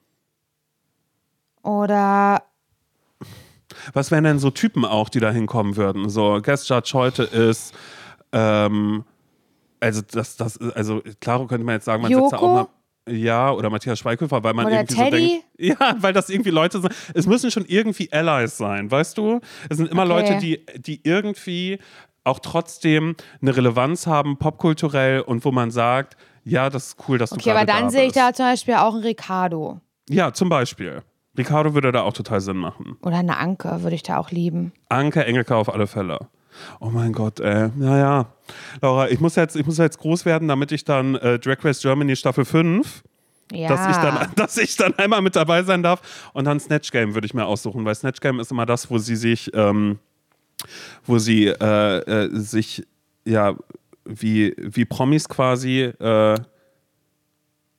Oder Was wären denn so Typen auch, die da hinkommen würden? So, Guest Judge heute ist, ähm, also das, das, also klar könnte man jetzt sagen, man sitzt da auch Joko? mal. Ja, oder Matthias Schweighöfer, weil man Oder irgendwie Teddy? so denkt. Ja, weil das irgendwie Leute sind. Es müssen schon irgendwie Allies sein, weißt du? Es sind immer Okay. Leute, die, die irgendwie auch trotzdem eine Relevanz haben, popkulturell und wo man sagt, ja, das ist cool, dass du Okay, aber dann da sehe ich da zum Beispiel auch einen Ricardo. Ja, zum Beispiel. Ricardo würde da auch total Sinn machen. Oder eine Anke würde ich da auch lieben. Anke Engelke auf alle Fälle. Oh mein Gott, ey. Naja. Laura, ich muss jetzt, ich muss jetzt groß werden, damit ich dann äh, Drag Race Germany Staffel 5, Ja. dass, ich dann, dass ich dann einmal mit dabei sein darf. Und dann Snatch Game würde ich mir aussuchen, weil Snatch Game ist immer das, wo sie sich, ähm, wo sie äh, äh, sich, ja, wie, wie Promis quasi, äh,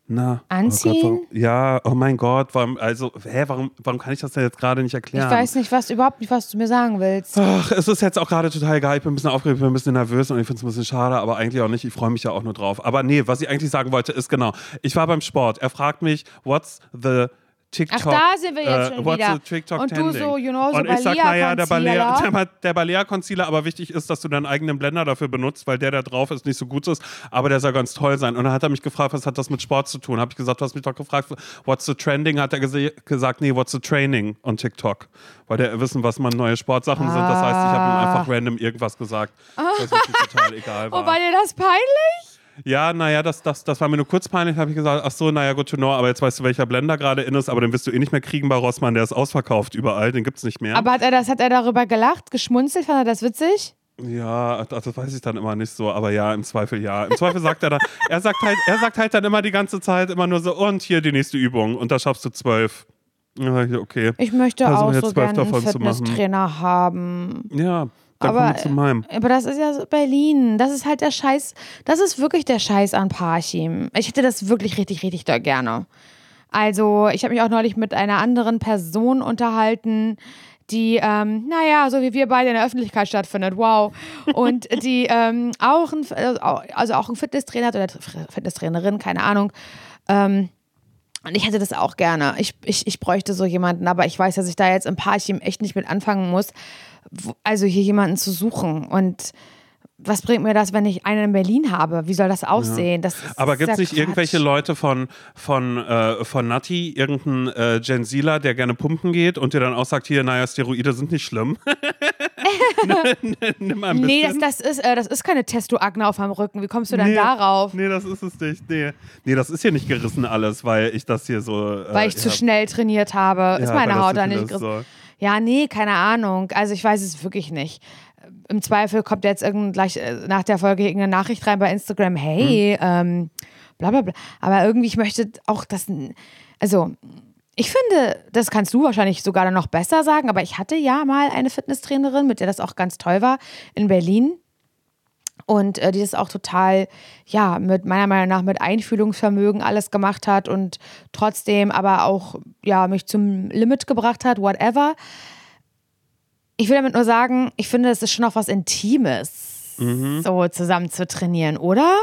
na, Anziehen? Oh Gott, ja, oh mein Gott, warum, also, hä, warum, warum kann ich das denn jetzt gerade nicht ich erklären? weiß nicht, was überhaupt nicht, was du mir sagen willst. Ach, es ist jetzt auch gerade total geil. Ich bin ein bisschen aufgeregt, ich bin ein bisschen nervös und ich finde es ein bisschen schade, aber eigentlich auch nicht. Ich freue mich ja auch nur drauf. Aber nee, was ich eigentlich sagen wollte, ist genau, ich war beim Sport. Er fragt mich, what's the TikTok. Ach, da sind wir jetzt schon what's wieder. the TikTok Und du so, you know, so Und ich sag, naja, der Balea, der, der Balea-Concealer, aber wichtig ist, dass du deinen eigenen Blender dafür benutzt, weil der, der drauf ist, nicht so gut ist, aber der soll ganz toll sein. Und dann hat er mich gefragt, was hat das mit Sport zu tun? Habe ich gesagt, du hast mich doch gefragt, what's the trending? Hat er gesagt, nee, what's the training on TikTok? Weil der wissen, was man neue Sportsachen sind. Das heißt, ich habe ihm einfach random irgendwas gesagt, was wirklich total egal war. Oh, war dir das peinlich? Ja, naja, das, das, das war mir nur kurz peinlich. habe ich gesagt, ach so, naja, to know, aber jetzt weißt du, welcher Blender gerade in ist, aber den wirst du eh nicht mehr kriegen bei Rossmann, der ist ausverkauft überall, den gibt's nicht mehr. Aber hat er das, hat er darüber gelacht, geschmunzelt? Fand er das witzig? ja, das, weiß ich dann immer nicht so, aber ja, im Zweifel ja. Im Zweifel sagt er dann, er sagt halt, er sagt halt dann immer die ganze Zeit immer nur so, und hier die nächste Übung und da schaffst du zwölf. Ja, okay. Ich möchte Versuch auch so gerne einen. Fitnesstrainer haben. Ja, dann Aber, meinem. aber das ist ja so Berlin. Das ist halt der Scheiß. Das ist wirklich der Scheiß an Parchim. Ich hätte das wirklich richtig, richtig doll gerne. Also, ich habe mich auch neulich mit einer anderen Person unterhalten, die, ähm, naja, so wie wir beide in der Öffentlichkeit stattfindet, wow. Und die ähm, auch ein, also auch ein Fitnesstrainer hat oder Fitnesstrainerin, keine Ahnung. Ähm, und ich hätte das auch gerne. Ich, ich, ich bräuchte so jemanden, aber ich weiß, dass ich da jetzt im Parchim echt nicht mit anfangen muss. Also hier jemanden zu suchen. Und was bringt mir das, wenn ich einen in Berlin habe? Wie soll das aussehen? Das ist, Aber ist gibt es ja nicht Quatsch. irgendwelche Leute von, von, äh, von Nati, irgendein äh, Gensila, der gerne pumpen geht und dir dann auch sagt, hier, naja, Steroide sind nicht schlimm? Nimm mal ein Nee, das, das, ist, äh, das ist keine Testoakne auf meinem Rücken. Wie kommst du denn Nee, darauf? Nee, das ist es nicht. Nee. nee, das ist hier nicht gerissen alles, weil ich das hier so. Äh, Weil ich zu ja, schnell trainiert habe. ist ja, meine weil das Haut da nicht ist, gerissen. so. Ja, nee, keine Ahnung. Also ich weiß es wirklich nicht. Im Zweifel kommt jetzt irgend gleich äh, nach der Folge irgendeine Nachricht rein bei Instagram, hey, ähm, bla bla bla. Aber irgendwie, ich möchte auch das. Also, ich finde, das kannst du wahrscheinlich sogar noch besser sagen, aber ich hatte ja mal eine Fitnesstrainerin, mit der das auch ganz toll war, in Berlin. Und äh, die das auch total, ja, mit meiner Meinung nach mit Einfühlungsvermögen alles gemacht hat und trotzdem aber auch, ja, mich zum Limit gebracht hat, whatever. Ich will damit nur sagen, ich finde, es ist schon auch was Intimes, so zusammen zu trainieren, oder?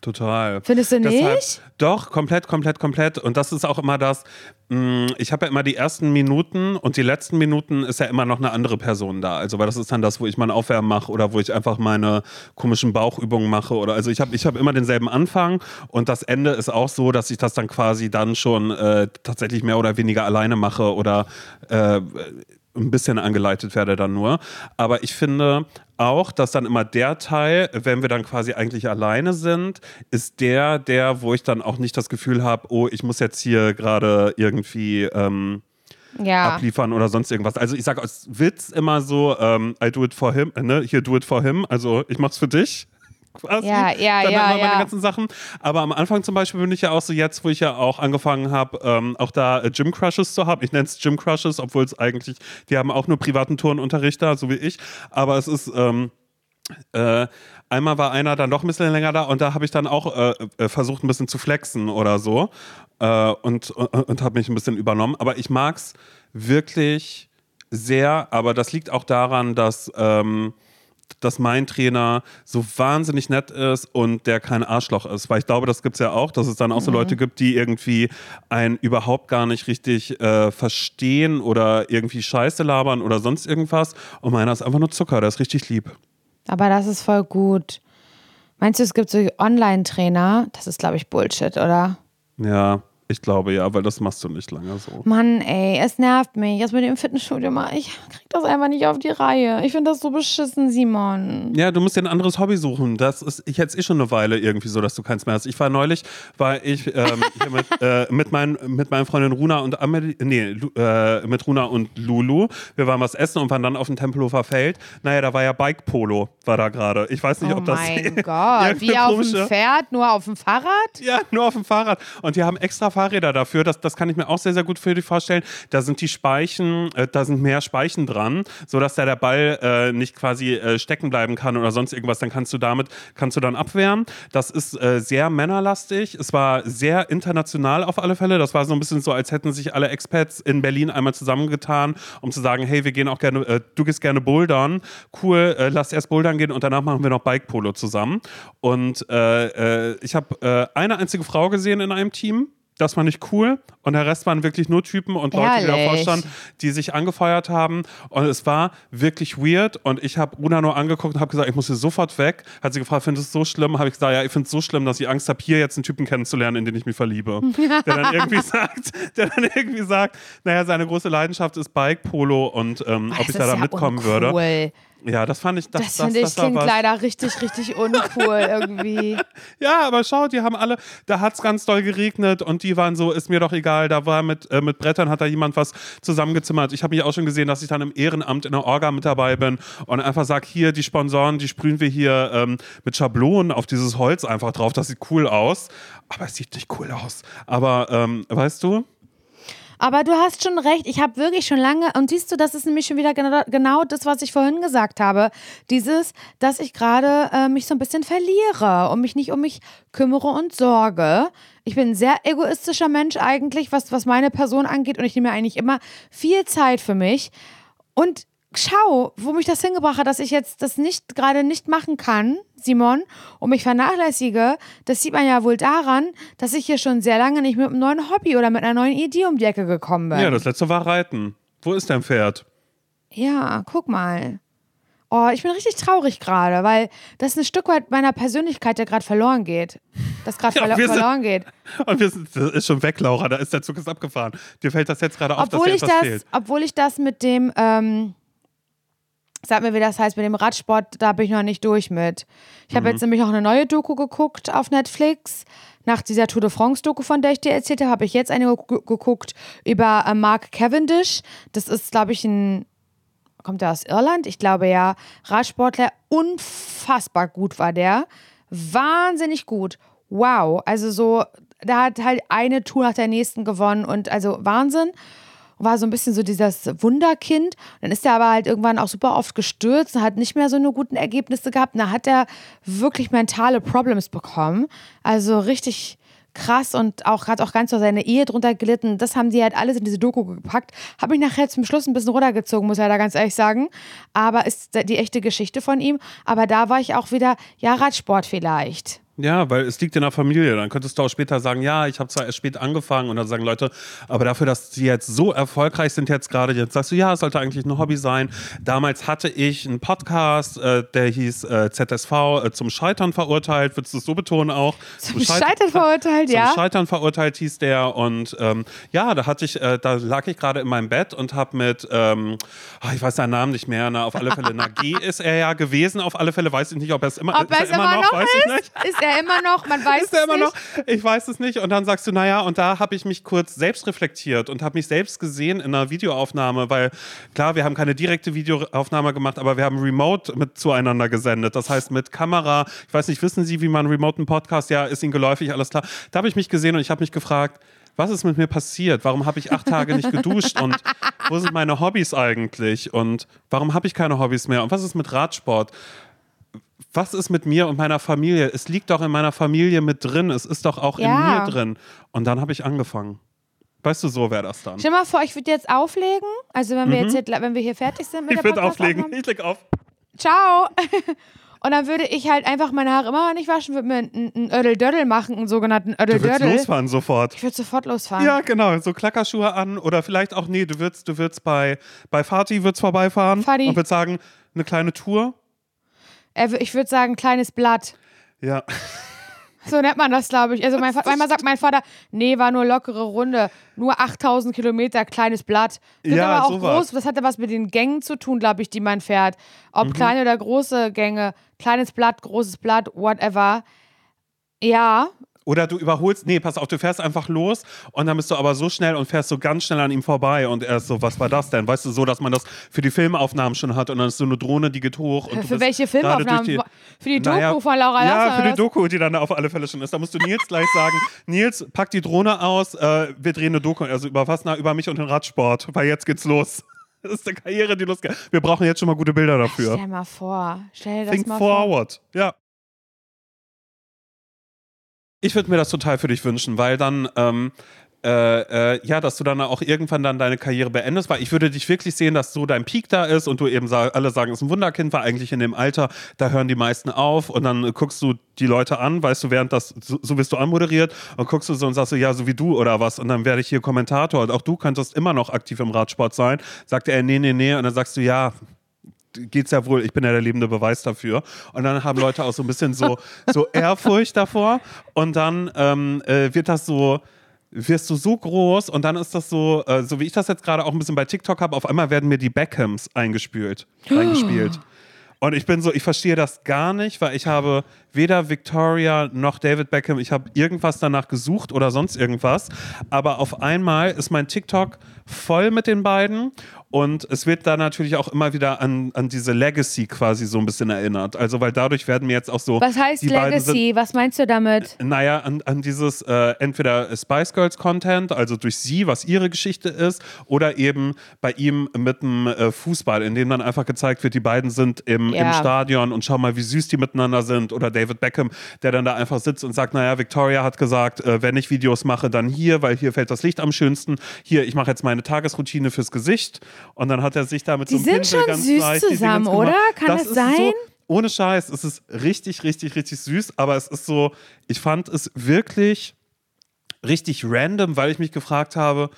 Total. Findest du nicht? Deshalb, doch, komplett, komplett, komplett. Und das ist auch immer das, mh, ich habe ja immer die ersten Minuten und die letzten Minuten ist ja immer noch eine andere Person da. Also, weil das ist dann das, wo ich mein Aufwärmen mache oder wo ich einfach meine komischen Bauchübungen mache. Oder also ich habe ich hab immer denselben Anfang und das Ende ist auch so, dass ich das dann quasi dann schon äh, tatsächlich mehr oder weniger alleine mache oder äh, ein bisschen angeleitet werde dann nur. Aber ich finde auch, dass dann immer der Teil, wenn wir dann quasi eigentlich alleine sind, ist der, der, wo ich dann auch nicht das Gefühl habe, oh, ich muss jetzt hier gerade irgendwie ähm, ja. abliefern oder sonst irgendwas. Also ich sage als Witz immer so, ähm, I do it for him, ne? Hier do it for him, also ich mach's für dich quasi. Ja, ja, dann ja, immer meine ja. ganzen Sachen. Aber am Anfang zum Beispiel bin ich ja auch so jetzt, wo ich ja auch angefangen habe, ähm, auch da äh, Gym Crushes zu haben. Ich nenne es Gym Crushes, obwohl es eigentlich, die haben auch nur privaten Turnunterricht da, so wie ich. Aber es ist, ähm, äh, einmal war einer dann doch ein bisschen länger da und da habe ich dann auch äh, äh, versucht, ein bisschen zu flexen oder so äh, und, und, und habe mich ein bisschen übernommen. Aber ich mag es wirklich sehr, aber das liegt auch daran, dass. Ähm, dass mein Trainer so wahnsinnig nett ist und der kein Arschloch ist. Weil ich glaube, das gibt es ja auch, dass es dann auch so Leute gibt, die irgendwie einen überhaupt gar nicht richtig äh, verstehen oder irgendwie Scheiße labern oder sonst irgendwas. Und meiner ist einfach nur Zucker, der ist richtig lieb. Aber das ist voll gut. Meinst du, es gibt so Online-Trainer? Das ist, glaube ich, Bullshit, oder? Ja, ich glaube ja, weil das machst du nicht lange so. Mann, ey, es nervt mich. Das mit dem Fitnessstudio mal. Ich krieg das einfach nicht auf die Reihe. Ich finde das so beschissen, Simon. Ja, du musst dir ein anderes Hobby suchen. Das ist ich jetzt eh schon eine Weile irgendwie so, dass du keins mehr hast. Ich war neulich, war ich ähm, hier mit, äh, mit, meinen, mit meinen Freundinnen Runa und Amelie, nee, äh, mit Runa und Lulu. Wir waren was essen und waren dann auf dem Tempelhofer Feld. Naja, da war ja Bike Polo, war da gerade. Ich weiß nicht, Oh ob das mein Gott. Wie auf dem Pferd, nur auf dem Fahrrad? Ja, nur auf dem Fahrrad. Und die haben extra Fahrräder dafür. Das, das kann ich mir auch sehr, sehr gut für dich vorstellen. Da sind die Speichen, äh, da sind mehr Speichen dran, sodass da der Ball äh, nicht quasi äh, stecken bleiben kann oder sonst irgendwas. Dann kannst du damit, kannst du dann abwehren. Das ist äh, sehr männerlastig. Es war sehr international auf alle Fälle. Das war so ein bisschen so, als hätten sich alle Expats in Berlin einmal zusammengetan, um zu sagen, hey, wir gehen auch gerne, äh, du gehst gerne bouldern. Cool, lass erst bouldern gehen und danach machen wir noch Bike Polo zusammen. Und ich habe eine einzige Frau gesehen in einem Team. Das war nicht cool. Und der Rest waren wirklich nur Typen und Leute, die davor Ehrlich? standen, die sich angefeuert haben. Und es war wirklich weird. Und ich habe Una nur angeguckt und habe gesagt, ich muss hier sofort weg. Hat sie gefragt, findest du es so schlimm? Habe ich gesagt, ja, ich finde es so schlimm, dass ich Angst habe, hier jetzt einen Typen kennenzulernen, in den ich mich verliebe. der dann irgendwie sagt, der dann irgendwie sagt, naja, seine große Leidenschaft ist Bike Polo und ähm, ob Das ich da, da mitkommen würde. Ja, das fand ich, das, Das, finde ich war klingt leider richtig, richtig uncool irgendwie. Ja, aber schau, die haben alle, da hat es ganz doll geregnet und die waren so, ist mir doch egal, da war mit, äh, mit Brettern, hat da jemand was zusammengezimmert. Ich habe mich auch schon gesehen, dass ich dann im Ehrenamt in der Orga mit dabei bin und einfach sage, hier, die Sponsoren, die sprühen wir hier ähm, mit Schablonen auf dieses Holz einfach drauf. Das sieht cool aus, aber es sieht nicht cool aus. Aber, ähm, weißt du, Aber du hast schon recht, ich habe wirklich schon lange, und siehst du, das ist nämlich schon wieder genau, genau das, was ich vorhin gesagt habe. Dieses, dass ich gerade äh, mich so ein bisschen verliere und mich nicht um mich kümmere und sorge. Ich bin ein sehr egoistischer Mensch eigentlich, was, was meine Person angeht, und ich nehme eigentlich immer viel Zeit für mich. Und schau, wo mich das hingebracht hat, dass ich jetzt das nicht gerade nicht machen kann, Simon, und mich vernachlässige, das sieht man ja wohl daran, dass ich hier schon sehr lange nicht mit einem neuen Hobby oder mit einer neuen Idee um die Ecke gekommen bin. ja, das letzte war Reiten. Wo ist dein Pferd? Ja, guck mal. Oh, ich bin richtig traurig gerade, weil das ein Stück weit meiner Persönlichkeit ja gerade verloren geht. Das gerade Ja, verlo verloren geht. Und wir sind, das ist schon weg, Laura, da ist der Zug ist abgefahren. Dir fällt das jetzt gerade auf, Obwohl dass ich dir etwas das, fehlt. obwohl ich das mit dem, ähm, sag mir, wie das heißt, mit dem Radsport, da bin ich noch nicht durch mit. Ich Mhm. habe jetzt nämlich auch eine neue Doku geguckt auf Netflix. Nach dieser Tour de France-Doku, von der ich dir erzählt habe, habe ich jetzt eine ge- geguckt über äh, Mark Cavendish. Das ist, glaube ich, ein kommt er aus Irland? Ich glaube ja. Radsportler, unfassbar gut war der. Wahnsinnig gut. Wow. Also so, da hat halt eine Tour nach der nächsten gewonnen und also Wahnsinn. War so ein bisschen so dieses Wunderkind. Dann ist er aber halt irgendwann auch super oft gestürzt und hat nicht mehr so eine guten Ergebnisse gehabt. Und da hat er wirklich mentale Problems bekommen. Also richtig krass und auch hat auch ganz so seine Ehe drunter gelitten. Das haben die halt alles in diese Doku gepackt. Habe mich nachher zum Schluss ein bisschen runtergezogen, muss ich da ganz ehrlich sagen. Aber ist die echte Geschichte von ihm. Aber da war ich auch wieder, ja, Radsport vielleicht. Ja, weil es liegt in der Familie. Dann könntest du auch später sagen, ja, ich habe zwar erst spät angefangen und dann sagen Leute, aber dafür, dass sie jetzt so erfolgreich sind jetzt gerade, jetzt sagst du, ja, es sollte eigentlich ein Hobby sein. Damals hatte ich einen Podcast, äh, der hieß äh, ZSV äh, zum Scheitern verurteilt. Würdest du es so betonen auch? Zum, zum Scheitern verurteilt, zum ja. Zum Scheitern verurteilt hieß der und ähm, ja, da hatte ich, äh, da lag ich gerade in meinem Bett und habe mit, ähm, oh, ich weiß seinen Namen nicht mehr, na, auf alle Fälle, na G ist er ja gewesen, auf alle Fälle weiß ich nicht, ob er es immer, ob ist er immer, immer noch, noch weiß ich nicht. Ist er immer noch? Man weiß ist er immer nicht. noch? Ich weiß es nicht. Und dann sagst du, naja, und da habe ich mich kurz selbst reflektiert und habe mich selbst gesehen in einer Videoaufnahme, weil klar, wir haben keine direkte Videoaufnahme gemacht, aber wir haben remote mit zueinander gesendet. Das heißt mit Kamera. Ich weiß nicht, wissen Sie, wie man remote einen Podcast? Ja, ist Ihnen geläufig, alles klar. Da habe ich mich gesehen und ich habe mich gefragt, was ist mit mir passiert? Warum habe ich acht Tage nicht geduscht? Und wo sind meine Hobbys eigentlich? Und warum habe ich keine Hobbys mehr? Und was ist mit Radsport? Was ist mit mir und meiner Familie? Es liegt doch in meiner Familie mit drin. Es ist doch auch ja. in mir drin. Und dann habe ich angefangen. Weißt du, so wäre das dann. Stell mal vor, ich würde jetzt auflegen. Also wenn wir mhm. jetzt hier, wenn wir hier fertig sind mit ich der Ich würde auflegen. Ich leg auf. Ciao. Und dann würde ich halt einfach meine Haare immer noch nicht waschen, würde mir einen Ödel-Dödel machen, einen sogenannten Ödel-Dödel. Du würdest losfahren sofort. Ich würde sofort losfahren. Ja, genau. So Klackerschuhe an oder vielleicht auch, nee, du würdest, du würdest bei, bei Fati würdest vorbeifahren Fadi. und würdest sagen, eine kleine Tour ich würde sagen, kleines Blatt. Ja. So nennt man das, glaube ich. Also mein, manchmal sagt mein Vater, nee, war nur lockere Runde, nur 8000 Kilometer, kleines Blatt. Das ja, aber auch sowas. groß. Das hatte was mit den Gängen zu tun, glaube ich, die man fährt. Ob mhm. kleine oder große Gänge, kleines Blatt, großes Blatt, whatever. Ja, oder du überholst, nee, pass auf, du fährst einfach los und dann bist du aber so schnell und fährst so ganz schnell an ihm vorbei und er ist so, was war das denn? Weißt du, so, dass man das für die Filmaufnahmen schon hat und dann ist so eine Drohne, die geht hoch. Und für welche Filmaufnahmen? Die, für die Doku naja, von Laura Ja, für die Doku, die dann auf alle Fälle schon ist. Da musst du Nils gleich sagen, Nils, pack die Drohne aus, äh, wir drehen eine Doku, also über was? Na, über mich und den Radsport, weil jetzt geht's los. Das ist eine Karriere, die losgeht. Wir brauchen jetzt schon mal gute Bilder dafür. Stell mal vor. Stell dir das Think mal forward. vor. Ja. Ich würde mir das total für dich wünschen, weil dann ähm, äh, äh, ja, dass du dann auch irgendwann dann deine Karriere beendest, weil ich würde dich wirklich sehen, dass so dein Peak da ist und du eben sag, alle sagen, es ist ein Wunderkind, war eigentlich in dem Alter, da hören die meisten auf und dann guckst du die Leute an, weißt du, während das, so, so wirst du anmoderiert und guckst du so und sagst so, ja, so wie du oder was und dann werde ich hier Kommentator und auch du könntest immer noch aktiv im Radsport sein, sagt er, nee, nee, nee und dann sagst du, ja, geht's ja wohl, ich bin ja der lebende Beweis dafür. Und dann haben Leute auch so ein bisschen so, so Ehrfurcht davor. Und dann ähm, äh, wird das so, wirst du so groß und dann ist das so, äh, so wie ich das jetzt gerade auch ein bisschen bei TikTok habe, auf einmal werden mir die Beckhams eingespült, eingespielt. Und ich bin so, ich verstehe das gar nicht, weil ich habe weder Victoria noch David Beckham, ich habe irgendwas danach gesucht oder sonst irgendwas. Aber auf einmal ist mein TikTok voll mit den beiden und es wird da natürlich auch immer wieder an, an diese Legacy quasi so ein bisschen erinnert. Also, weil dadurch werden mir jetzt auch so. Was heißt Legacy? Was meinst du damit? Naja, an, an dieses äh, entweder Spice Girls Content, also durch sie, was ihre Geschichte ist, oder eben bei ihm mit dem äh, Fußball, in dem dann einfach gezeigt wird, die beiden sind im, ja. im Stadion und schau mal, wie süß die miteinander sind. Oder David Beckham, der dann da einfach sitzt und sagt: Naja, Victoria hat gesagt, äh, wenn ich Videos mache, dann hier, weil hier fällt das Licht am schönsten. Hier, ich mache jetzt meine Tagesroutine fürs Gesicht. Und dann hat er sich da mit die so einem Pinsel ganz süß leicht zusammen, oder? Kann das, das sein? So, ohne Scheiß, es ist richtig, richtig, richtig süß, aber es ist so, ich fand es wirklich richtig random, weil ich mich gefragt habe,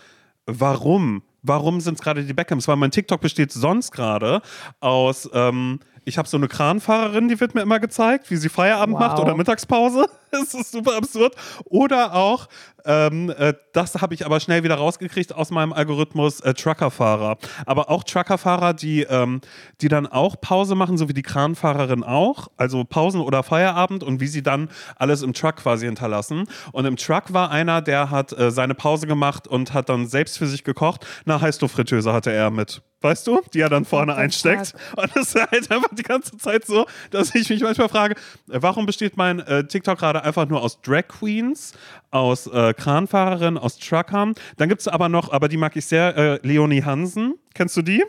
warum? Warum sind es gerade die Beckhams? Weil mein TikTok besteht sonst gerade aus ähm, ich habe so eine Kranfahrerin, die wird mir immer gezeigt, wie sie Feierabend wow. macht oder Mittagspause. das ist super absurd. Oder auch, ähm, äh, das habe ich aber schnell wieder rausgekriegt aus meinem Algorithmus, äh, Truckerfahrer. Aber auch Truckerfahrer, die, ähm, die dann auch Pause machen, so wie die Kranfahrerin auch. Also Pausen oder Feierabend und wie sie dann alles im Truck quasi hinterlassen. Und im Truck war einer, der hat äh, seine Pause gemacht und hat dann selbst für sich gekocht. Eine Heißluftfritteuse hatte er mit weißt du, die er dann vorne einsteckt. Und das ist halt einfach die ganze Zeit so, dass ich mich manchmal frage, warum besteht mein äh, TikTok gerade einfach nur aus Drag Queens, aus äh, Kranfahrerinnen, aus Truckern. Dann gibt es aber noch, aber die mag ich sehr, äh, Leonie Hansen. Kennst du die?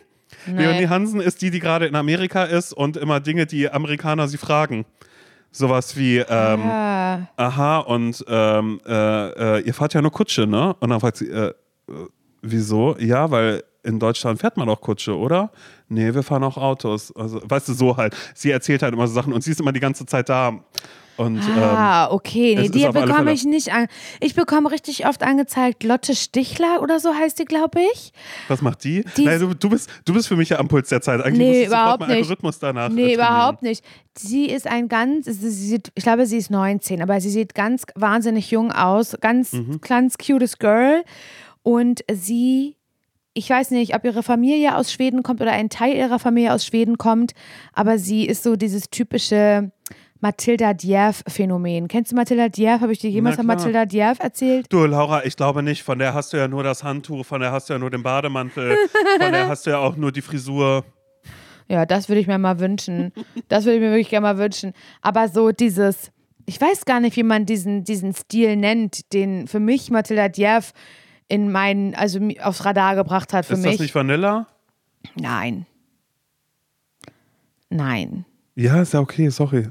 Nein. Leonie Hansen ist die, die gerade in Amerika ist und immer Dinge, die Amerikaner sie fragen. Sowas wie, ähm, ah. aha, und ähm, äh, äh, ihr fahrt ja nur Kutsche, ne? Und dann fragt sie, äh, wieso? Ja, weil in Deutschland fährt man auch Kutsche, oder? Nee, wir fahren auch Autos. Also, weißt du, so halt. Sie erzählt halt immer so Sachen und sie ist immer die ganze Zeit da. Und, Ah, ähm, okay. Nee, die bekomme ich nicht an. Ich bekomme richtig oft angezeigt, Lotte Stichler oder so heißt die, glaube ich. was macht die? Die- Nein, du, du, bist, du bist für mich ja am Puls der Zeit. Eigentlich Nee, überhaupt nicht. Algorithmus danach. Nee, überhaupt nicht. Sie ist ein ganz, sie sieht, ich glaube, sie ist 19, aber sie sieht ganz wahnsinnig jung aus. Ganz, Mhm. ganz cutes Girl. Und sie, ich weiß nicht, ob ihre Familie aus Schweden kommt oder ein Teil ihrer Familie aus Schweden kommt, aber sie ist so dieses typische Matilda Djerf-Phänomen. Kennst du Matilda Djerf? Habe ich dir jemals von klar. Matilda Djerf erzählt? Du, Laura, ich glaube nicht. Von der hast du ja nur das Handtuch, von der hast du ja nur den Bademantel, von der hast du ja auch nur die Frisur. Ja, das würde ich mir mal wünschen. Das würde ich mir wirklich gerne mal wünschen. Aber so dieses, ich weiß gar nicht, wie man diesen, diesen Stil nennt, den für mich Matilda Djerf in meinen, also aufs Radar gebracht hat für ist mich. das nicht Vanilla? Nein. Nein. Ja, ist ja okay, sorry.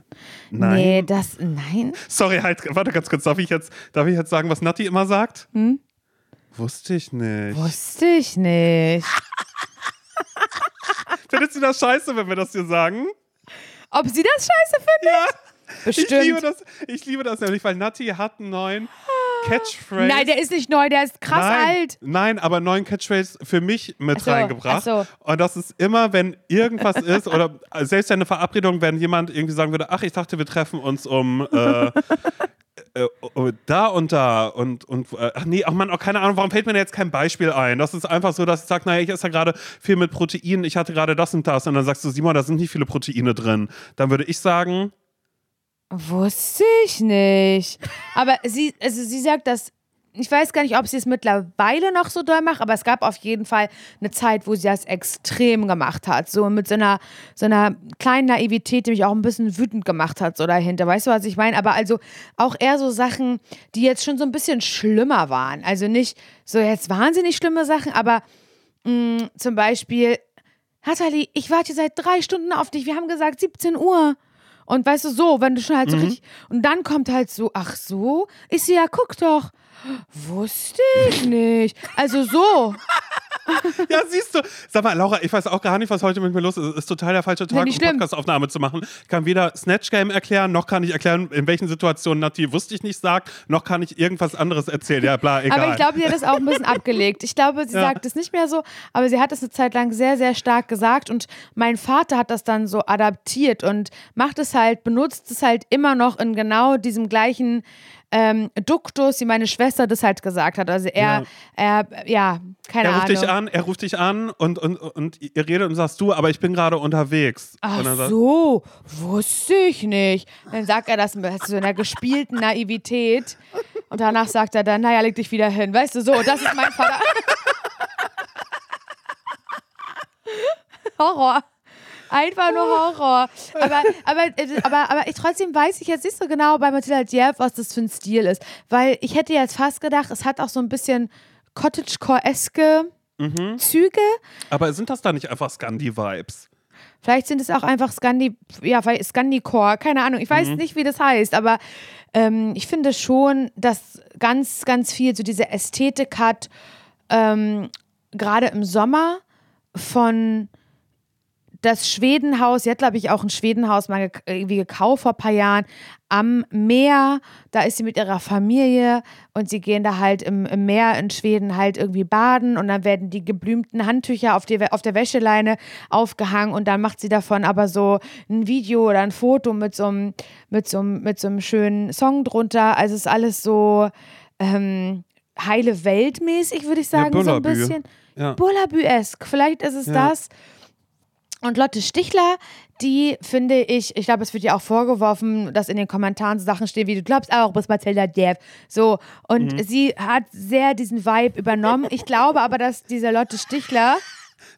Nein. Nee, das, nein. Sorry, halt, warte ganz kurz. Darf ich jetzt, darf ich jetzt sagen, was Natti immer sagt? Hm? Wusste ich nicht. Wusste ich nicht. Findest du das scheiße, wenn wir das dir sagen? Ob sie das scheiße findet? Ja. Bestimmt. Ich liebe das, ich liebe das nämlich, weil Natti hat einen neuen Catchphrase. Nein, der ist nicht neu, der ist krass nein, alt. Nein, aber neuen Catchphrase für mich mit so, reingebracht. ach so. Und das ist immer, wenn irgendwas ist oder selbst eine Verabredung, wenn jemand irgendwie sagen würde, ach, ich dachte, wir treffen uns um äh, äh, oh, da und da und, und äh, ach nee, ach man, auch keine Ahnung, warum fällt mir jetzt kein Beispiel ein? Das ist einfach so, dass ich sage, naja, ich esse ja gerade viel mit Proteinen, ich hatte gerade das und das und dann sagst du, Simon, da sind nicht viele Proteine drin. Dann würde ich sagen, Wusste ich nicht. Aber sie, also sie sagt, dass. Ich weiß gar nicht, ob sie es mittlerweile noch so doll macht, aber es gab auf jeden Fall eine Zeit, wo sie das extrem gemacht hat. So mit so einer, so einer kleinen Naivität, die mich auch ein bisschen wütend gemacht hat, so dahinter. Weißt du, was ich meine? Aber also auch eher so Sachen, die jetzt schon so ein bisschen schlimmer waren. Also nicht so jetzt wahnsinnig schlimme Sachen, aber mh, zum Beispiel, Nathalie, ich warte seit drei Stunden auf dich. Wir haben gesagt 17 Uhr. Und weißt du, so, wenn du schon halt so richtig. Und dann kommt halt so, ach so? Ich so, ja, guck doch. Wusste ich nicht. Also so. Ja, siehst du. Sag mal, Laura, ich weiß auch gar nicht, was heute mit mir los ist. Es ist total der falsche Tag, um nicht schlimm. Podcastaufnahme zu machen. Ich kann weder Snatch Game erklären, noch kann ich erklären, in welchen Situationen Nati wusste ich nicht sagt, noch kann ich irgendwas anderes erzählen. Ja, bla, egal. Aber ich glaube, sie hat das auch ein bisschen abgelegt. Ich glaube, sie Ja. sagt es nicht mehr so, aber sie hat es eine Zeit lang sehr, sehr stark gesagt und mein Vater hat das dann so adaptiert und macht es halt, benutzt es halt immer noch in genau diesem gleichen ähm, Duktus, wie meine Schwester das halt gesagt hat. Also er, er, ja, keine er ruft Ahnung. dich an, er ruft dich an und, und, und ihr redet und sagst du, aber ich bin gerade unterwegs. Ach sagt- so, wusste ich nicht. Dann sagt er das mit so einer gespielten Naivität. Und danach sagt er dann, naja, leg dich wieder hin. Weißt du, so, das ist mein Vater. Horror. Einfach nur Horror. Aber, aber, äh, aber, aber ich trotzdem weiß ich jetzt nicht so genau bei Matilda Djerf, was das für ein Stil ist. Weil ich hätte jetzt fast gedacht, es hat auch so ein bisschen Cottagecore-eske Mhm. Züge. Aber sind das da nicht einfach Scandi-Vibes? Vielleicht sind es auch einfach Scandi, ja, Scandicore, keine Ahnung. Ich weiß nicht, wie das heißt, aber ähm, ich finde schon, dass ganz, ganz viel so diese Ästhetik hat, ähm, gerade im Sommer von das Schwedenhaus, hat, glaube ich, auch ein Schwedenhaus mal irgendwie gekauft vor ein paar Jahren, am Meer. Da ist sie mit ihrer Familie und sie gehen da halt im, im Meer in Schweden halt irgendwie baden und dann werden die geblümten Handtücher auf, die, auf der Wäscheleine aufgehangen und dann macht sie davon aber so ein Video oder ein Foto mit so einem, mit so einem, mit so einem schönen Song drunter. Also es ist alles so ähm, heile Weltmäßig, würde ich sagen, so ein bisschen. Ja. Bullabü-esk, vielleicht ist es Ja. das. Und Lotte Stichler, die finde ich, ich glaube, es wird ja auch vorgeworfen, dass in den Kommentaren so Sachen stehen wie, du glaubst auch, bis Matilda Dev. So. Und Mhm. sie hat sehr diesen Vibe übernommen. Ich glaube aber, dass diese Lotte Stichler,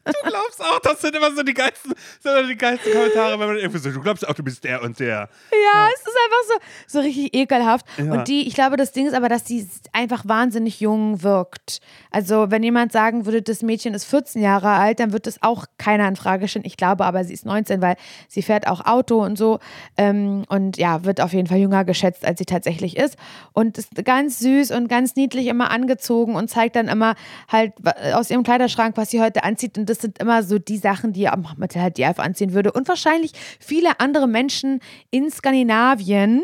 Du glaubst auch, das sind immer so die geilsten, immer die geilsten Kommentare, wenn man irgendwie so, du glaubst auch, du bist der und der. ja, es ist einfach so, so richtig ekelhaft. Ja. Und die, ich glaube, das Ding ist aber, dass sie einfach wahnsinnig jung wirkt. Also, wenn jemand sagen würde, das Mädchen ist 14 Jahre alt, dann wird das auch keiner in Frage stellen. Ich glaube aber, sie ist 19, weil sie fährt auch Auto und so. Ähm, und ja, wird auf jeden Fall jünger geschätzt, als sie tatsächlich ist. Und ist ganz süß und ganz niedlich immer angezogen und zeigt dann immer halt aus ihrem Kleiderschrank, was sie heute anzieht. Und das sind immer so die Sachen, die auch Matilda Djerf anziehen würde. Und wahrscheinlich viele andere Menschen in Skandinavien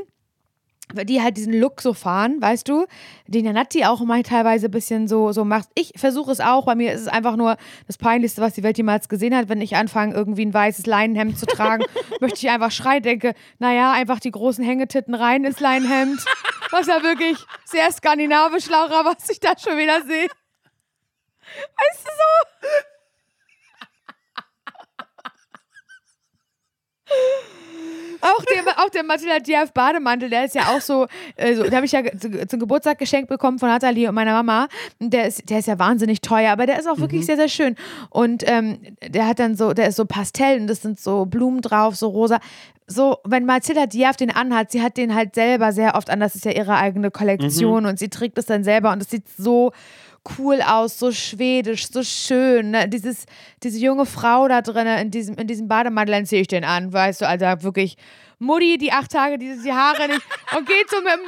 die halt diesen Look so fahren, weißt du, den ja Natti auch mal teilweise ein bisschen so, so macht. Ich versuche es auch, bei mir ist es einfach nur das Peinlichste, was die Welt jemals gesehen hat, wenn ich anfange, irgendwie ein weißes Leinenhemd zu tragen, möchte ich einfach schreien, denke, naja, einfach die großen Hängetitten rein ins Leinenhemd, was ja wirklich sehr skandinavisch, Laura, was ich da schon wieder sehe. Weißt du so? Auch der, auch der Matilda Diaf Bademantel, der ist ja auch so, äh, so den habe ich ja zu, zum Geburtstag geschenkt bekommen von Nathalie und meiner Mama. Der ist, der ist ja wahnsinnig teuer, aber der ist auch wirklich sehr, sehr schön. Und ähm, der hat dann so, der ist so Pastell und das sind so Blumen drauf, so rosa. So, wenn Matilda Diaf den anhat, sie hat den halt selber sehr oft an, das ist ja ihre eigene Kollektion und sie trägt es dann selber und es sieht so cool aus, so schwedisch, so schön. Ne? Dieses, diese junge Frau da drin in diesem, in diesem Bademantel, dann ziehe ich den an, weißt du, also wirklich Mutti, die acht Tage, die, die Haare nicht und geht so mit dem,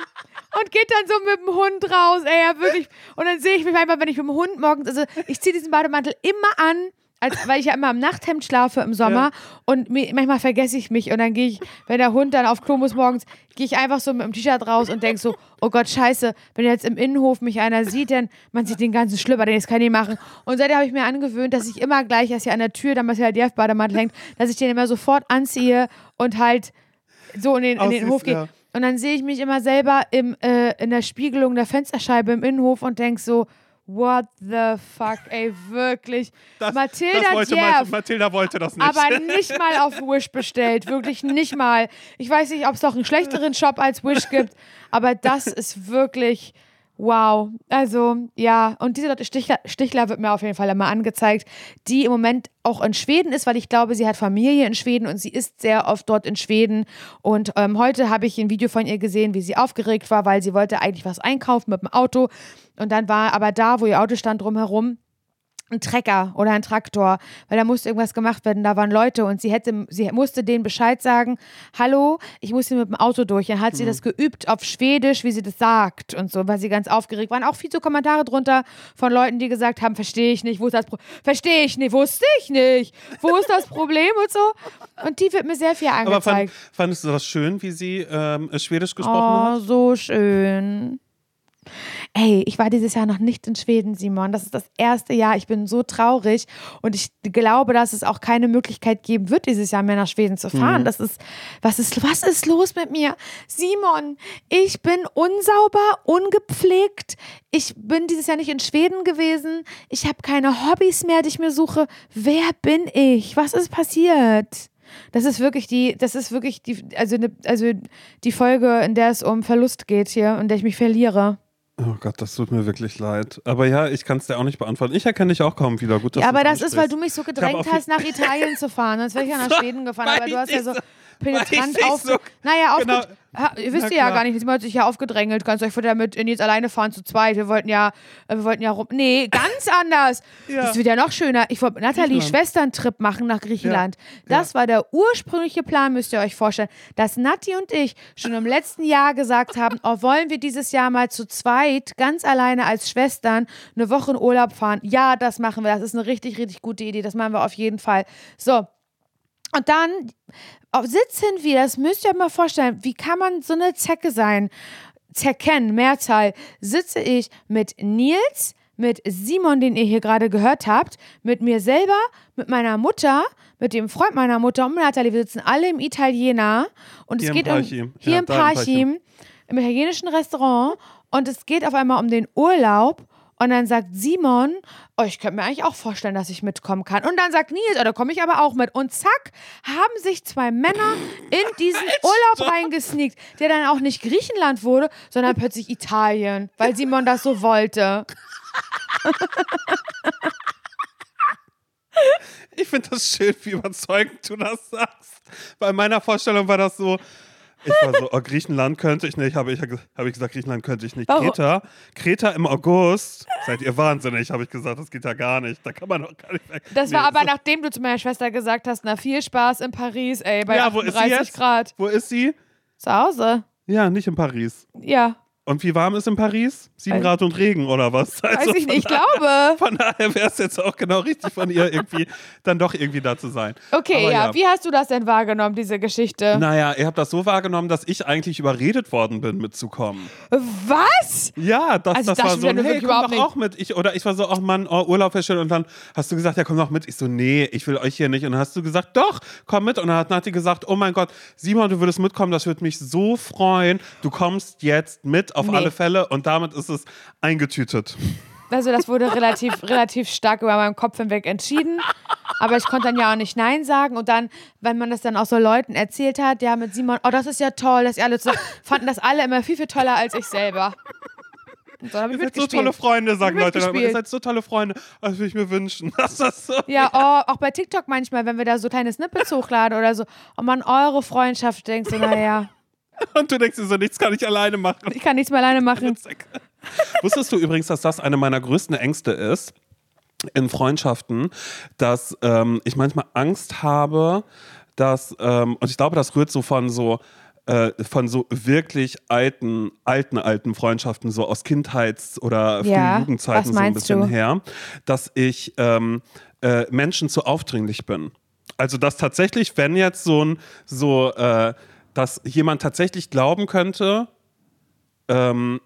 und geht dann so mit dem Hund raus, ey, ja, wirklich. Und dann sehe ich mich einfach, wenn ich mit dem Hund morgens, also ich ziehe diesen Bademantel immer an, als, weil ich ja immer im Nachthemd schlafe im Sommer ja. und mir, manchmal vergesse ich mich und dann gehe ich, wenn der Hund dann auf Klo muss morgens, gehe ich einfach so mit dem T-Shirt raus und denke so, oh Gott, scheiße, wenn jetzt im Innenhof mich einer sieht, dann man sieht den ganzen Schlüpper, den kann ich machen. Und seitdem habe ich mir angewöhnt, dass ich immer gleich, als hier an der Tür, dann was ja der Bademantel hängt, dass ich den immer sofort anziehe und halt so in den, in den Hof gehe. Ja. Und dann sehe ich mich immer selber im, äh, in der Spiegelung der Fensterscheibe im Innenhof und denke so, What the fuck, ey, wirklich. Das, Mathilda das wollte Djerf, Mathilda wollte das nicht. Aber nicht mal auf Wish bestellt, wirklich nicht mal. Ich weiß nicht, ob es noch einen schlechteren Shop als Wish gibt, aber das ist wirklich wow. Also, ja, und diese Leute, Stichler, Stichler wird mir auf jeden Fall immer angezeigt, die im Moment auch in Schweden ist, weil ich glaube, sie hat Familie in Schweden und sie ist sehr oft dort in Schweden. Und ähm, heute habe ich ein Video von ihr gesehen, wie sie aufgeregt war, weil sie wollte eigentlich was einkaufen mit dem Auto und dann war aber da, wo ihr Auto stand, drumherum ein Trecker oder ein Traktor, weil da musste irgendwas gemacht werden, da waren Leute und sie hätte, sie musste denen Bescheid sagen, hallo, ich muss hier mit dem Auto durch. Dann hat sie mhm. das geübt auf Schwedisch, wie sie das sagt und so, weil sie ganz aufgeregt waren. Auch viel so Kommentare drunter von Leuten, die gesagt haben, verstehe ich nicht, wo ist das Problem? Verstehe ich nicht, wusste ich nicht, wo ist das Problem und so. Und die wird mir sehr viel angezeigt. Aber fand, fandest du das schön, wie sie ähm, Schwedisch gesprochen oh, hat? Oh, so schön. Ey, ich war dieses Jahr noch nicht in Schweden, Simon. Das ist das erste Jahr. Ich bin so traurig und ich glaube, dass es auch keine Möglichkeit geben wird, dieses Jahr mehr nach Schweden zu fahren. Mhm. Das ist, was ist, was ist los mit mir? Simon, ich bin unsauber, ungepflegt. Ich bin dieses Jahr nicht in Schweden gewesen. Ich habe keine Hobbys mehr, die ich mir suche. Wer bin ich? Was ist passiert? Das ist wirklich die, das ist wirklich die, also, ne, also die Folge, in der es um Verlust geht hier, in der ich mich verliere. Oh Gott, das tut mir wirklich leid. Aber ja, ich kann es dir auch nicht beantworten. Ich erkenne dich auch kaum wieder. Gut, dass ja, aber das ist, weil du mich so gedrängt hast, nach Italien zu fahren. Sonst wäre ich ja nach Schweden gefahren. Aber du hast ja so penetrant auf. So, naja, auf genau. Ha, ihr wisst ja gar nicht, sie hat sich ja aufgedrängelt. Kannst euch vorher mit Nils alleine fahren zu zweit. Wir wollten ja, äh, wir wollten ja rum. Nee, ganz anders. ja. Das wird ja noch schöner. Ich wollte mit Nathalie Schwestern-Trip machen nach Griechenland. Ja. Das ja. war der ursprüngliche Plan, müsst ihr euch vorstellen. Dass Nati und ich schon im letzten Jahr gesagt haben, oh, wollen wir dieses Jahr mal zu zweit, ganz alleine als Schwestern, eine Woche in Urlaub fahren. Ja, das machen wir. Das ist eine richtig, richtig gute Idee. Das machen wir auf jeden Fall. So. Und dann sitzen wir, das müsst ihr euch mal vorstellen, wie kann man so eine Zecke sein? Zecken, Mehrzahl, sitze ich mit Nils, mit Simon, den ihr hier gerade gehört habt, mit mir selber, mit meiner Mutter, mit dem Freund meiner Mutter und Nathalie. Wir sitzen alle im Italiener und hier es geht um hier ja, im Parchim, im italienischen Restaurant und es geht auf einmal um den Urlaub und dann sagt Simon, oh, ich könnte mir eigentlich auch vorstellen, dass ich mitkommen kann. Und dann sagt Nils, oh, da komme ich aber auch mit. Und zack, haben sich zwei Männer in diesen Urlaub reingesneakt, der dann auch nicht Griechenland wurde, sondern plötzlich Italien, weil Simon das so wollte. Ich finde das schön, wie überzeugend du das sagst. Bei meiner Vorstellung war das so, ich war so, oh, Griechenland könnte ich nicht. Habe ich, hab ich gesagt, Griechenland könnte ich nicht. Warum? Kreta, Kreta im August. Seid ihr wahnsinnig, habe ich gesagt. Das geht ja gar nicht. Da kann man doch gar nicht weg. Das nee, war aber, so. nachdem du zu meiner Schwester gesagt hast, na, viel Spaß in Paris, ey, bei ja, 38 Grad. Wo ist sie? Zu Hause. Ja, nicht in Paris. Ja. Und wie warm ist in Paris? Sieben Grad und Regen oder was? Weiß Also ich nicht, ich glaube. Von daher wäre es jetzt auch genau richtig von ihr, irgendwie dann doch irgendwie da zu sein. Okay, Aber ja. Wie hast du das denn wahrgenommen, diese Geschichte? Naja, ihr habt das so wahrgenommen, dass ich eigentlich überredet worden bin, mitzukommen. Was? Ja, das, Also das das war so, ja ein, hey, komm doch auch mit. Ich, oder ich war so, ach Mann, oh, Urlaub wäre schön. Und dann hast du gesagt, ja, komm doch mit. Ich so, nee, ich will euch hier nicht. Und dann hast du gesagt, doch, komm mit. Und dann hat Nati gesagt, oh mein Gott, Simon, du würdest mitkommen, das würde mich so freuen. Du kommst jetzt mit, auf Nee. alle Fälle. Und damit ist es eingetütet. Also das wurde relativ, relativ stark über meinem Kopf hinweg entschieden. Aber ich konnte dann ja auch nicht Nein sagen. Und dann, wenn man das dann auch so Leuten erzählt hat, ja, mit Simon, oh, das ist ja toll, dass ihr alle so, fanden das alle immer viel, viel toller als ich selber. Und habe ich Ihr seid so tolle Freunde, sagen Leute. Ihr seid so tolle Freunde. Das würde ich mir wünschen. Das ist so. Ja, oh, auch bei TikTok manchmal, wenn wir da so kleine Snippets hochladen oder so, oh man, eure Freundschaft, denkst du, naja, Und du denkst dir so, nichts kann ich alleine machen. ich kann nichts mehr alleine machen. Wusstest du übrigens, dass das eine meiner größten Ängste ist in Freundschaften, dass ähm, ich manchmal Angst habe, dass, ähm, und ich glaube, das rührt so von so, äh, von so wirklich alten, alten, alten Freundschaften, so aus Kindheits- oder frühen Ja, Jugendzeiten so ein bisschen du? her, dass ich ähm, äh, Menschen zu aufdringlich bin. Also, dass tatsächlich, wenn jetzt so ein, so, äh, dass jemand tatsächlich glauben könnte, ähm,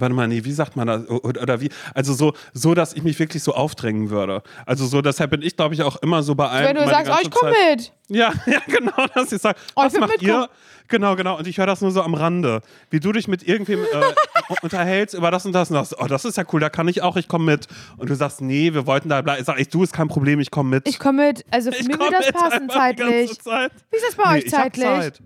warte mal, nee, wie sagt man das? Oder, wie? Also so, so, dass ich mich wirklich so aufdrängen würde. Also so, deshalb bin ich, glaube ich, auch immer so bei allen. Wenn du sagst, oh, ich komme mit. Ja, ja, genau, dass ich sage, Oh, ich was macht mitkommen. ihr? Genau, genau. Und ich höre das nur so am Rande. Wie du dich mit irgendwem äh, unterhältst über das und das und das. Oh, das ist ja cool, da kann ich auch, ich komme mit. Und du sagst, nee, wir wollten da bleiben. Ich sag, ich, du, ist kein Problem, ich komme mit. Ich komme mit. Also für Ich mir komm würde das mit passen zeitlich. Zeit. Wie ist das bei euch ich hab zeitlich? Zeit.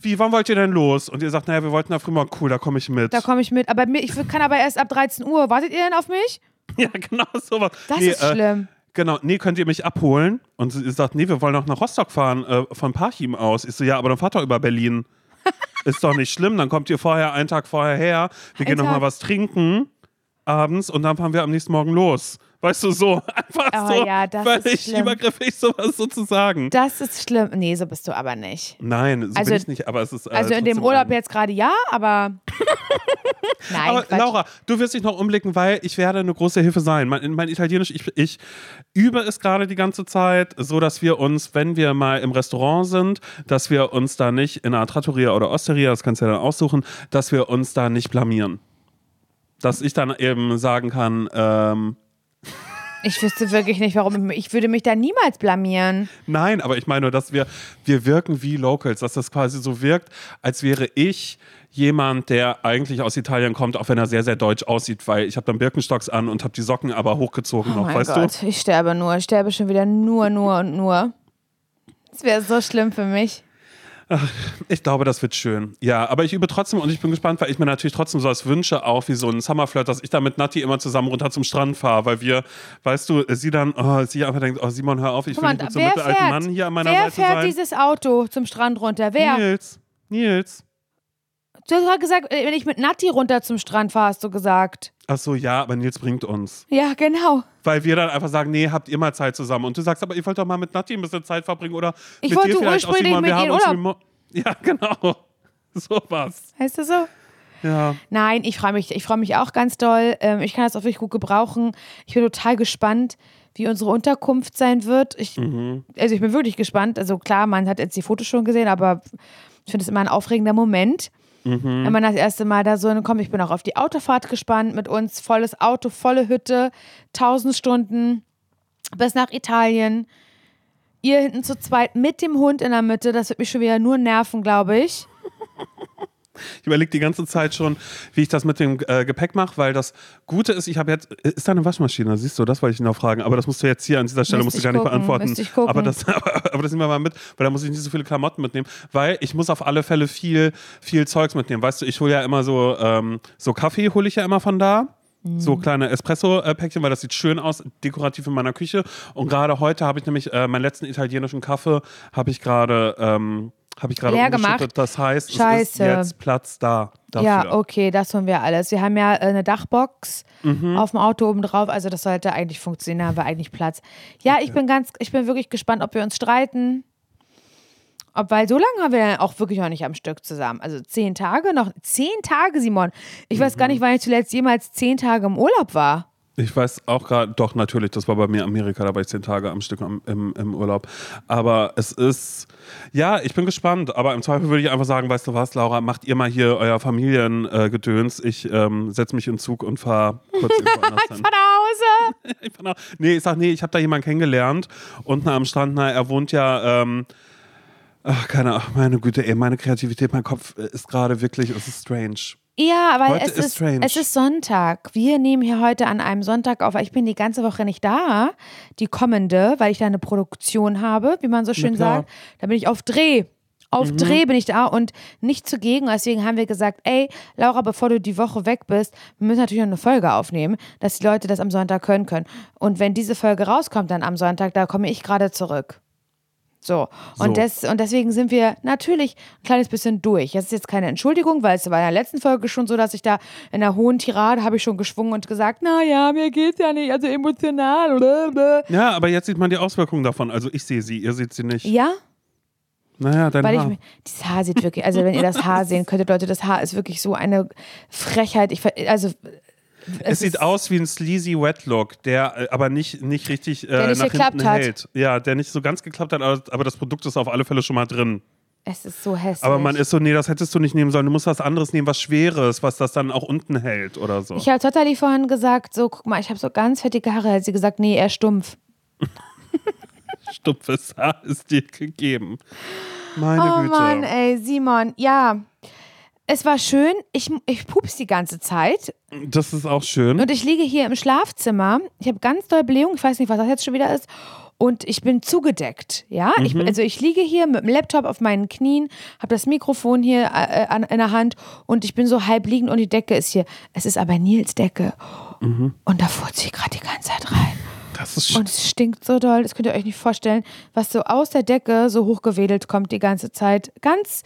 Wie, wann wollt ihr denn los? Und ihr sagt, naja, wir wollten da früh mal, cool, da komme ich mit. Da komme ich mit. Aber mir, ich kann aber erst ab 13 Uhr. Wartet ihr denn auf mich? ja, genau sowas. Das nee, ist äh, schlimm. Genau, nee, könnt ihr mich abholen? Und sie sagt, nee, wir wollen auch nach Rostock fahren, äh, von Parchim aus. Ich so, ja, aber dann fahrt doch über Berlin. ist doch nicht schlimm, dann kommt ihr vorher, einen Tag vorher her, wir gehen noch Tag. mal was trinken abends und dann fahren wir am nächsten Morgen los. Weißt du, so einfach Oh so ja, das völlig ist schlimm. übergriffig sowas sozusagen. Das ist schlimm. Nee, so bist du aber nicht. Nein, so Also- bin ich nicht, aber es ist äh, Also in dem Urlaub jetzt gerade ja, aber. Nein, Aber Quatsch. Laura, du wirst dich noch umblicken, weil ich werde eine große Hilfe sein. Mein, mein Italienisch, ich, ich übe es gerade die ganze Zeit, so dass wir uns, wenn wir mal im Restaurant sind, dass wir uns da nicht in einer Trattoria oder Osteria, das kannst du ja dann aussuchen, dass wir uns da nicht blamieren. Dass ich dann eben sagen kann, ähm, Ich wüsste wirklich nicht, warum. Ich würde mich da niemals blamieren. Nein, aber ich meine nur, dass wir, wir wirken wie Locals, dass das quasi so wirkt, als wäre ich jemand, der eigentlich aus Italien kommt, auch wenn er sehr, sehr deutsch aussieht, weil ich habe dann Birkenstocks an und habe die Socken aber hochgezogen Oh noch, mein weißt Gott, ich sterbe nur. Ich sterbe schon wieder nur, nur und nur. Das wäre so schlimm für mich. Du? Ich glaube, das wird schön. Ja, aber ich übe trotzdem und ich bin gespannt, weil ich mir natürlich trotzdem sowas wünsche, auch wie so ein Summerflirt, dass ich da mit Nati immer zusammen runter zum Strand fahre, weil wir, weißt du, sie dann, oh, sie einfach denkt, oh Simon, hör auf, ich Guck will nicht mit so einem wer fährt, Mann hier an meiner wer Seite fährt sein. dieses Auto zum Strand runter? Wer? Nils, Nils. Du hast gerade gesagt, wenn ich mit Nati runter zum Strand fahre, hast du gesagt. Ach so, ja, aber Nils bringt uns. Ja, genau. Weil wir dann einfach sagen, nee, habt ihr mal Zeit zusammen. Und du sagst, aber ihr wollt doch mal mit Nati ein bisschen Zeit verbringen oder Ich mit wollte dir vielleicht Simon, wir mit haben uns Urlaub. Ja, genau. Sowas. Heißt das so? Ja. Nein, ich freue mich, ich freue mich auch ganz doll. Ähm, ich kann das auch wirklich gut gebrauchen. Ich bin total gespannt, wie unsere Unterkunft sein wird. Ich, Mhm. Also ich bin wirklich gespannt. Also klar, man hat jetzt die Fotos schon gesehen, aber ich finde es immer ein aufregender Moment. Mhm. Wenn man das erste Mal da so kommt, ich bin auch auf die Autofahrt gespannt mit uns. Volles Auto, volle Hütte, 1000 Stunden bis nach Italien. Ihr hinten zu zweit mit dem Hund in der Mitte, das wird mich schon wieder nur nerven, glaube ich. Ich überlege die ganze Zeit schon, wie ich das mit dem äh, Gepäck mache, weil das Gute ist, ich habe jetzt, ist da eine Waschmaschine, siehst du, das wollte ich noch fragen, aber das musst du jetzt hier an dieser Stelle, musst du gar ich nicht gucken, beantworten. ich gucken. Aber das, aber, aber das nehmen wir mal mit, weil da muss ich nicht so viele Klamotten mitnehmen, weil ich muss auf alle Fälle viel, viel Zeugs mitnehmen. Weißt du, ich hole ja immer so, ähm, so Kaffee hole ich ja immer von da. So Mhm. kleine Espresso-Päckchen, weil das sieht schön aus, dekorativ in meiner Küche. Und gerade heute habe ich nämlich äh, meinen letzten italienischen Kaffee habe ich gerade ähm, habe ich gerade umgeschüttet. gemacht? Das heißt, es ist Scheiße. jetzt Platz da dafür. Ja, okay, das tun wir alles. Wir haben ja äh, eine Dachbox Mhm. auf dem Auto oben drauf, also das sollte eigentlich funktionieren, da haben wir eigentlich Platz. Ja, ich bin ganz, ich bin wirklich gespannt, ob wir uns streiten, Ob, weil so lange haben wir dann auch wirklich noch nicht am Stück zusammen. Also zehn Tage noch. Zehn Tage, Simon. Ich weiß gar nicht, wann ich zuletzt jemals zehn Tage im Urlaub war. Ich weiß auch gerade, doch natürlich, das war bei mir Amerika, da war ich zehn Tage am Stück im, im, Urlaub. Aber es ist, ja, ich bin gespannt. Aber im Zweifel würde ich einfach sagen, weißt du was, Laura, macht ihr mal hier euer Familiengedöns. Äh, ich ähm, setze mich in Zug und fahre kurz irgendwo anders hin. ich fahr nach Hause. ich fahr nach, nee, ich sag, nee, ich habe da jemanden kennengelernt. Unten am Strand, na, er wohnt ja, ähm, ach, keine Ahnung, meine Güte, ey, meine Kreativität, mein Kopf ist gerade wirklich, es ist strange. Ja, weil Heute es ist strange. es ist Sonntag. Wir nehmen hier heute an einem Sonntag auf. Ich bin die ganze Woche nicht da, die kommende, weil ich da eine Produktion habe, wie man so schön sagt. Da bin ich auf Dreh. Auf Dreh bin ich da und nicht zugegen. Deswegen haben wir gesagt, ey, Laura, bevor du die Woche weg bist, wir müssen natürlich noch eine Folge aufnehmen, dass die Leute das am Sonntag hören können. Und wenn diese Folge rauskommt dann am Sonntag, da komme ich gerade zurück. So. Und, So. Des, und deswegen sind wir natürlich ein kleines bisschen durch. Das ist jetzt keine Entschuldigung, weil es war in der letzten Folge schon so, dass ich da in der hohen Tirade habe ich schon geschwungen und gesagt, naja, mir geht's ja nicht, also emotional. Oder? Ja, aber jetzt sieht man die Auswirkungen davon. Also ich sehe sie, ihr seht sie nicht. Ja, Naja, dein weil ich Haar. mir, dieses Haar sieht wirklich, also wenn ihr das Haar sehen könntet, Leute, das Haar ist wirklich so eine Frechheit. Ich, also Es, sieht ist- aus wie ein sleazy Wet Look, der äh, aber nicht, nicht richtig äh, nicht nach hinten hat. hält. Ja, der nicht so ganz geklappt hat, aber, aber das Produkt ist auf alle Fälle schon mal drin. Es ist so hässlich. Aber man ist so, nee, das hättest du nicht nehmen sollen. Du musst was anderes nehmen, was Schweres, was das dann auch unten hält oder so. ich habe Totali vorhin gesagt, so, guck mal, ich habe so ganz fettige Haare. Hat sie gesagt, nee, er ist stumpf. Stumpfes Haar ist dir gegeben. Meine Oh Güte. Mann, ey, Simon, ja. Es war schön. Ich, ich pups die ganze Zeit. Das ist auch schön. Und ich liege hier im Schlafzimmer. Ich habe ganz doll Blähung. Ich weiß nicht, was das jetzt schon wieder ist. Und ich bin zugedeckt. Ja, ich, also ich liege hier mit dem Laptop auf meinen Knien, habe das Mikrofon hier äh, an, in der Hand und ich bin so halb liegend und die Decke ist hier. Es ist aber Nils Decke. Und da furzt sie gerade die ganze Zeit rein. Das ist Und es stinkt so doll, das könnt ihr euch nicht vorstellen, was so aus der Decke so hochgewedelt kommt die ganze Zeit. Ganz,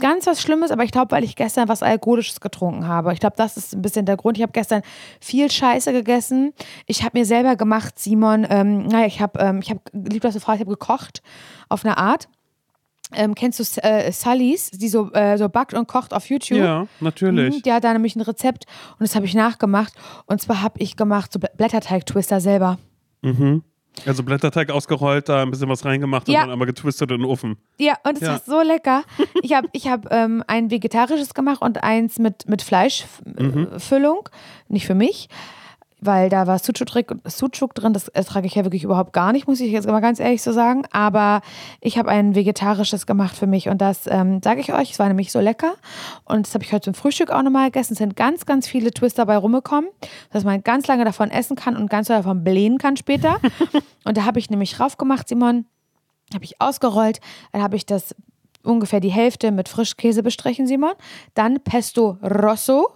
ganz was Schlimmes, aber ich glaube, weil ich gestern was Alkoholisches getrunken habe. Ich glaube, das ist ein bisschen der Grund. Ich habe gestern viel Scheiße gegessen. Ich habe mir selber gemacht, Simon, ähm, naja, ich habe, ähm, ich habe, lieb, dass du fragst, ich habe gekocht auf eine Art. Ähm, kennst du äh, Sullys, die so, äh, so backt und kocht auf YouTube? Ja, natürlich. Mhm, Die hat da nämlich ein Rezept und das habe ich nachgemacht. Und zwar habe ich gemacht so Bl- Blätterteig-Twister selber. Also Blätterteig ausgerollt, da ein bisschen was reingemacht Ja. und dann einmal getwistet in den Ofen. Ja, und es Ja. war so lecker. Ich habe ich hab, ähm, ein vegetarisches gemacht und eins mit, mit Fleischfüllung. Nicht für mich, weil da war Sucuk drin, Sucuk drin. Das ertrage ich ja wirklich überhaupt gar nicht, muss ich jetzt mal ganz ehrlich so sagen. Aber ich habe ein vegetarisches gemacht für mich und das ähm, sage ich euch, es war nämlich so lecker. Und das habe ich heute zum Frühstück auch nochmal gegessen. Es sind ganz, ganz viele Twister bei rumgekommen, dass man ganz lange davon essen kann und ganz lange davon blähen kann später. und da habe ich nämlich raufgemacht, Simon habe ich ausgerollt, dann habe ich das ungefähr die Hälfte mit Frischkäse bestrichen, Simon. Dann Pesto Rosso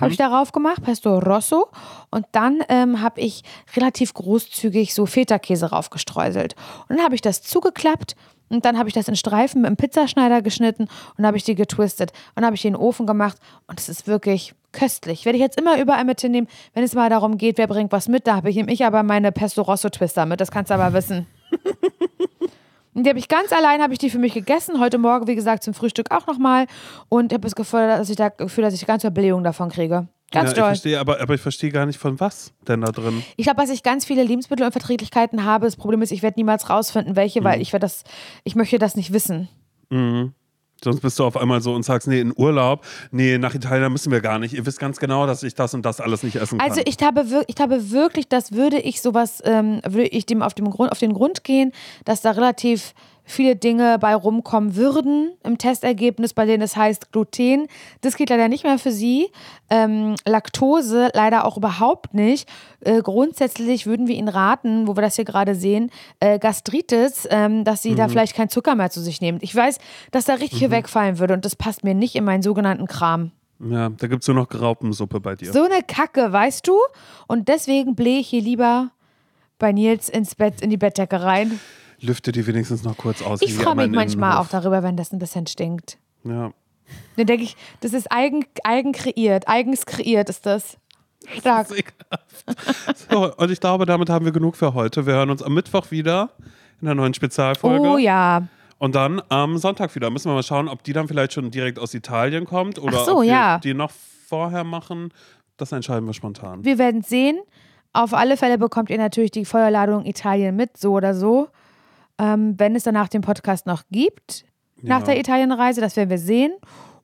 habe ich darauf gemacht, Pesto Rosso. Und dann ähm, habe ich relativ großzügig so Feta-Käse raufgestreuselt. Und dann habe ich das zugeklappt und dann habe ich das in Streifen mit dem Pizzaschneider geschnitten und habe ich die getwistet. Und dann habe ich die in den Ofen gemacht und es ist wirklich köstlich. Werde ich jetzt immer überall mitnehmen, wenn es mal darum geht, wer bringt was mit. Da habe ich nämlich aber meine Pesto Rosso Twister mit, das kannst du aber wissen. Und die habe ich ganz allein, habe ich die für mich gegessen. Heute Morgen, wie gesagt, zum Frühstück auch nochmal. Und habe das Gefühl, dass ich da Gefühl, dass ich ganze Blähung davon kriege. Ganz ja, ich toll. verstehe, aber, aber ich verstehe gar nicht von was denn da drin. Ich glaube, dass ich ganz viele Lebensmittelunverträglichkeiten habe. Das Problem ist, ich werde niemals rausfinden, welche, Mhm. weil ich werde das, ich möchte das nicht wissen. Sonst bist du auf einmal so und sagst, nee, in Urlaub, nee, nach Italien müssen wir gar nicht. Ihr wisst ganz genau, dass ich das und das alles nicht essen kann. Also ich habe, wir- ich habe wirklich, das würde ich sowas, ähm, würde ich dem auf, dem Grund, auf den Grund gehen, dass da relativ viele Dinge bei rumkommen würden im Testergebnis, bei denen es heißt Gluten. Das geht leider nicht mehr für Sie. Ähm, Laktose leider auch überhaupt nicht. Äh, grundsätzlich würden wir Ihnen raten, wo wir das hier gerade sehen, äh, Gastritis, ähm, dass Sie da vielleicht keinen Zucker mehr zu sich nehmen. Ich weiß, dass da richtig viel wegfallen würde und das passt mir nicht in meinen sogenannten Kram. ja, da gibt es nur noch Graupensuppe bei dir. So eine Kacke, weißt du? Und deswegen blähe ich hier lieber bei Nils ins Bett, in die Bettdecke rein. Lüfte die wenigstens noch kurz aus. Ich freue mich manchmal auch darüber, wenn das ein bisschen stinkt. Ja. Dann denke ich, das ist eigen, eigen kreiert. Eigens kreiert ist das. Stark. Das so, und ich glaube, damit haben wir genug für heute. Wir hören uns am Mittwoch wieder in einer neuen Spezialfolge. Oh ja. Und dann am Sonntag wieder. Müssen wir mal schauen, ob die dann vielleicht schon direkt aus Italien kommt oder so, ob wir ja. die noch vorher machen. Das entscheiden wir spontan. Wir werden sehen. Auf alle Fälle bekommt ihr natürlich die Feuerladung Italien mit, so oder so. Ähm, wenn es danach den Podcast noch gibt, nach Ja. der Italienreise, das werden wir sehen.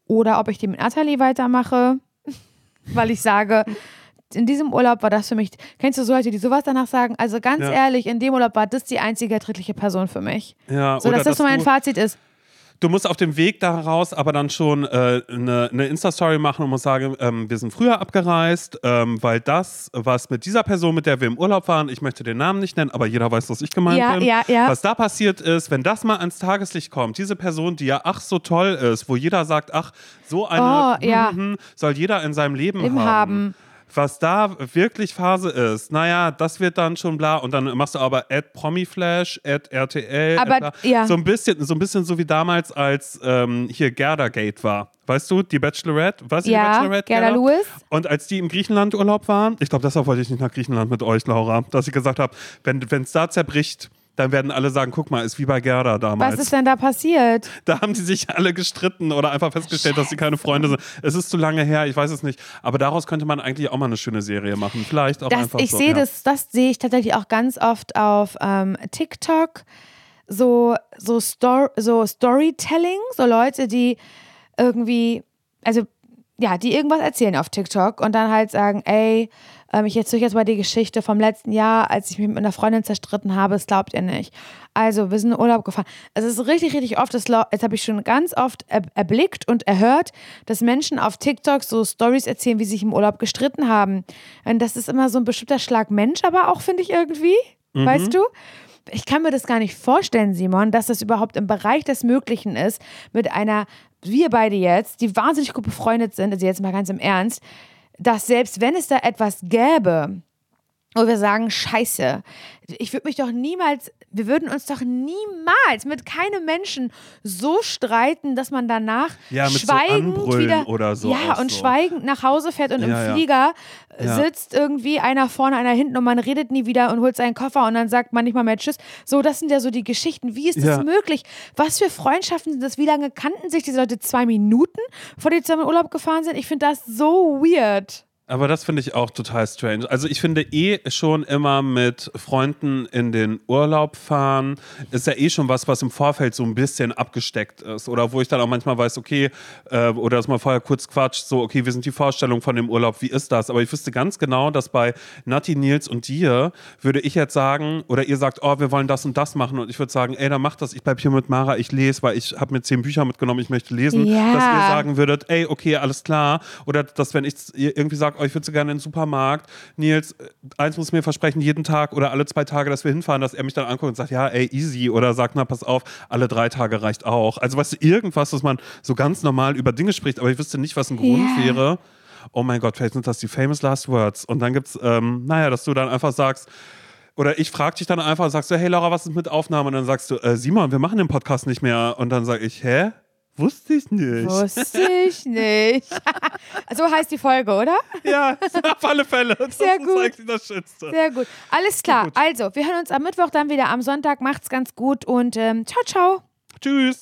Oder ob ich die mit Nathalie weitermache, weil ich sage, in diesem Urlaub war das für mich. Kennst du so Leute, die sowas danach sagen? Also ganz Ja. ehrlich, in dem Urlaub war das die einzige erträgliche Person für mich. Ja, So oder dass das so mein Fazit ist. Du musst auf dem Weg daraus aber dann schon äh, eine, eine Insta-Story machen und musst sagen, ähm, wir sind früher abgereist, ähm, weil das, was mit dieser Person, mit der wir im Urlaub waren, ich möchte den Namen nicht nennen, aber jeder weiß, was ich gemeint Ja, bin. ja, ja. Was da passiert ist, wenn das mal ans Tageslicht kommt, diese Person, die ja ach so toll ist, wo jeder sagt, ach, so eine Oh, ja. mhm, soll jeder in seinem Leben Leben haben. haben. Was da wirklich Phase ist, naja, das wird dann schon bla. Und dann machst du aber at Promiflash, at RTL. Aber, ja. So ein bisschen, so ein bisschen so wie damals, als ähm, hier Gerda Gate war. Weißt du, die Bachelorette? Weißt du, die Ja, Bachelorette? Gerda Lewis. Und als die im Griechenland Urlaub waren, ich glaube, deshalb wollte ich nicht nach Griechenland mit euch, Laura, dass ich gesagt habe, wenn es da zerbricht, dann werden alle sagen, guck mal, ist wie bei Gerda damals. Was ist denn da passiert? Da haben die sich alle gestritten oder einfach festgestellt, dass sie keine Freunde sind. Es ist zu lange her, ich weiß es nicht. Aber daraus könnte man eigentlich auch mal eine schöne Serie machen. Vielleicht auch Das, einfach ich so. sehe ja. das, das sehe ich tatsächlich auch ganz oft auf ähm, TikTok. So, so, Stor so Storytelling, so Leute, die irgendwie, also ja, die irgendwas erzählen auf TikTok und dann halt sagen, ey, ähm, ich erzähle jetzt mal die Geschichte vom letzten Jahr, als ich mich mit einer Freundin zerstritten habe, das glaubt ihr nicht. Also, wir sind in Urlaub gefahren. Es ist richtig, richtig oft, das, das habe ich schon ganz oft er erblickt und erhört, dass Menschen auf TikTok so Stories erzählen, wie sie sich im Urlaub gestritten haben. Und das ist immer so ein bestimmter Schlag Mensch, aber auch, finde ich irgendwie, weißt du? Ich kann mir das gar nicht vorstellen, Simon, dass das überhaupt im Bereich des Möglichen ist, mit einer, wir beide jetzt, die wahnsinnig gut befreundet sind, also jetzt mal ganz im Ernst, dass selbst wenn es da etwas gäbe, wo wir sagen, scheiße, ich würde mich doch niemals, wir würden uns doch niemals mit keinem Menschen so streiten, dass man danach Ja, so schweigend Anbrüllen wieder, oder so ja, und so. schweigend nach Hause fährt und Ja, im. Flieger Ja. sitzt irgendwie einer vorne, einer hinten und man redet nie wieder und holt seinen Koffer und dann sagt man nicht mal mehr Tschüss. So, das sind ja so die Geschichten. Wie ist das möglich? Was für Freundschaften sind das? Wie lange kannten sich diese Leute? Zwei Minuten, bevor die zusammen in Urlaub gefahren sind? Ich finde das so weird. Aber das finde ich auch total strange. Also ich finde eh schon immer mit Freunden in den Urlaub fahren, ist ja eh schon was, was im Vorfeld so ein bisschen abgesteckt ist. Oder wo ich dann auch manchmal weiß, okay, äh, oder dass man vorher kurz quatscht, so, okay, wie sind die Vorstellungen von dem Urlaub, wie ist das? Aber ich wüsste ganz genau, dass bei Nati, Nils und dir würde ich jetzt sagen, oder ihr sagt, oh, wir wollen das und das machen. Und ich würde sagen, ey, dann mach das, ich bleib hier mit Mara, ich lese, weil ich habe mir zehn Bücher mitgenommen, ich möchte lesen. Ja. Dass ihr sagen würdet, ey, okay, alles klar. Oder dass, wenn ich irgendwie sage, oh, ich würde so gerne in den Supermarkt, Nils, äh, eins muss mir versprechen, jeden Tag oder alle zwei Tage, dass wir hinfahren, dass er mich dann anguckt und sagt, ja, ey, easy. Oder sagt, na, pass auf, alle drei Tage reicht auch. Also, weißt du, irgendwas, dass man so ganz normal über Dinge spricht, aber ich wüsste nicht, was ein Grund wäre. Oh mein Gott, vielleicht sind das die famous last words. Und dann gibt's, ähm, naja, dass du dann einfach sagst, oder ich frage dich dann einfach sagst so, hey Laura, was ist mit Aufnahme? Und dann sagst du, äh, Simon, wir machen den Podcast nicht mehr. Und dann sage ich, hä? Wusste ich nicht. Wusste ich nicht. so heißt die Folge, oder? Ja, auf alle Fälle. Das Sehr gut. Sehr gut. Alles klar. gut. Also, wir hören uns am Mittwoch dann wieder am Sonntag. Macht's ganz gut und ähm, ciao, ciao. Tschüss.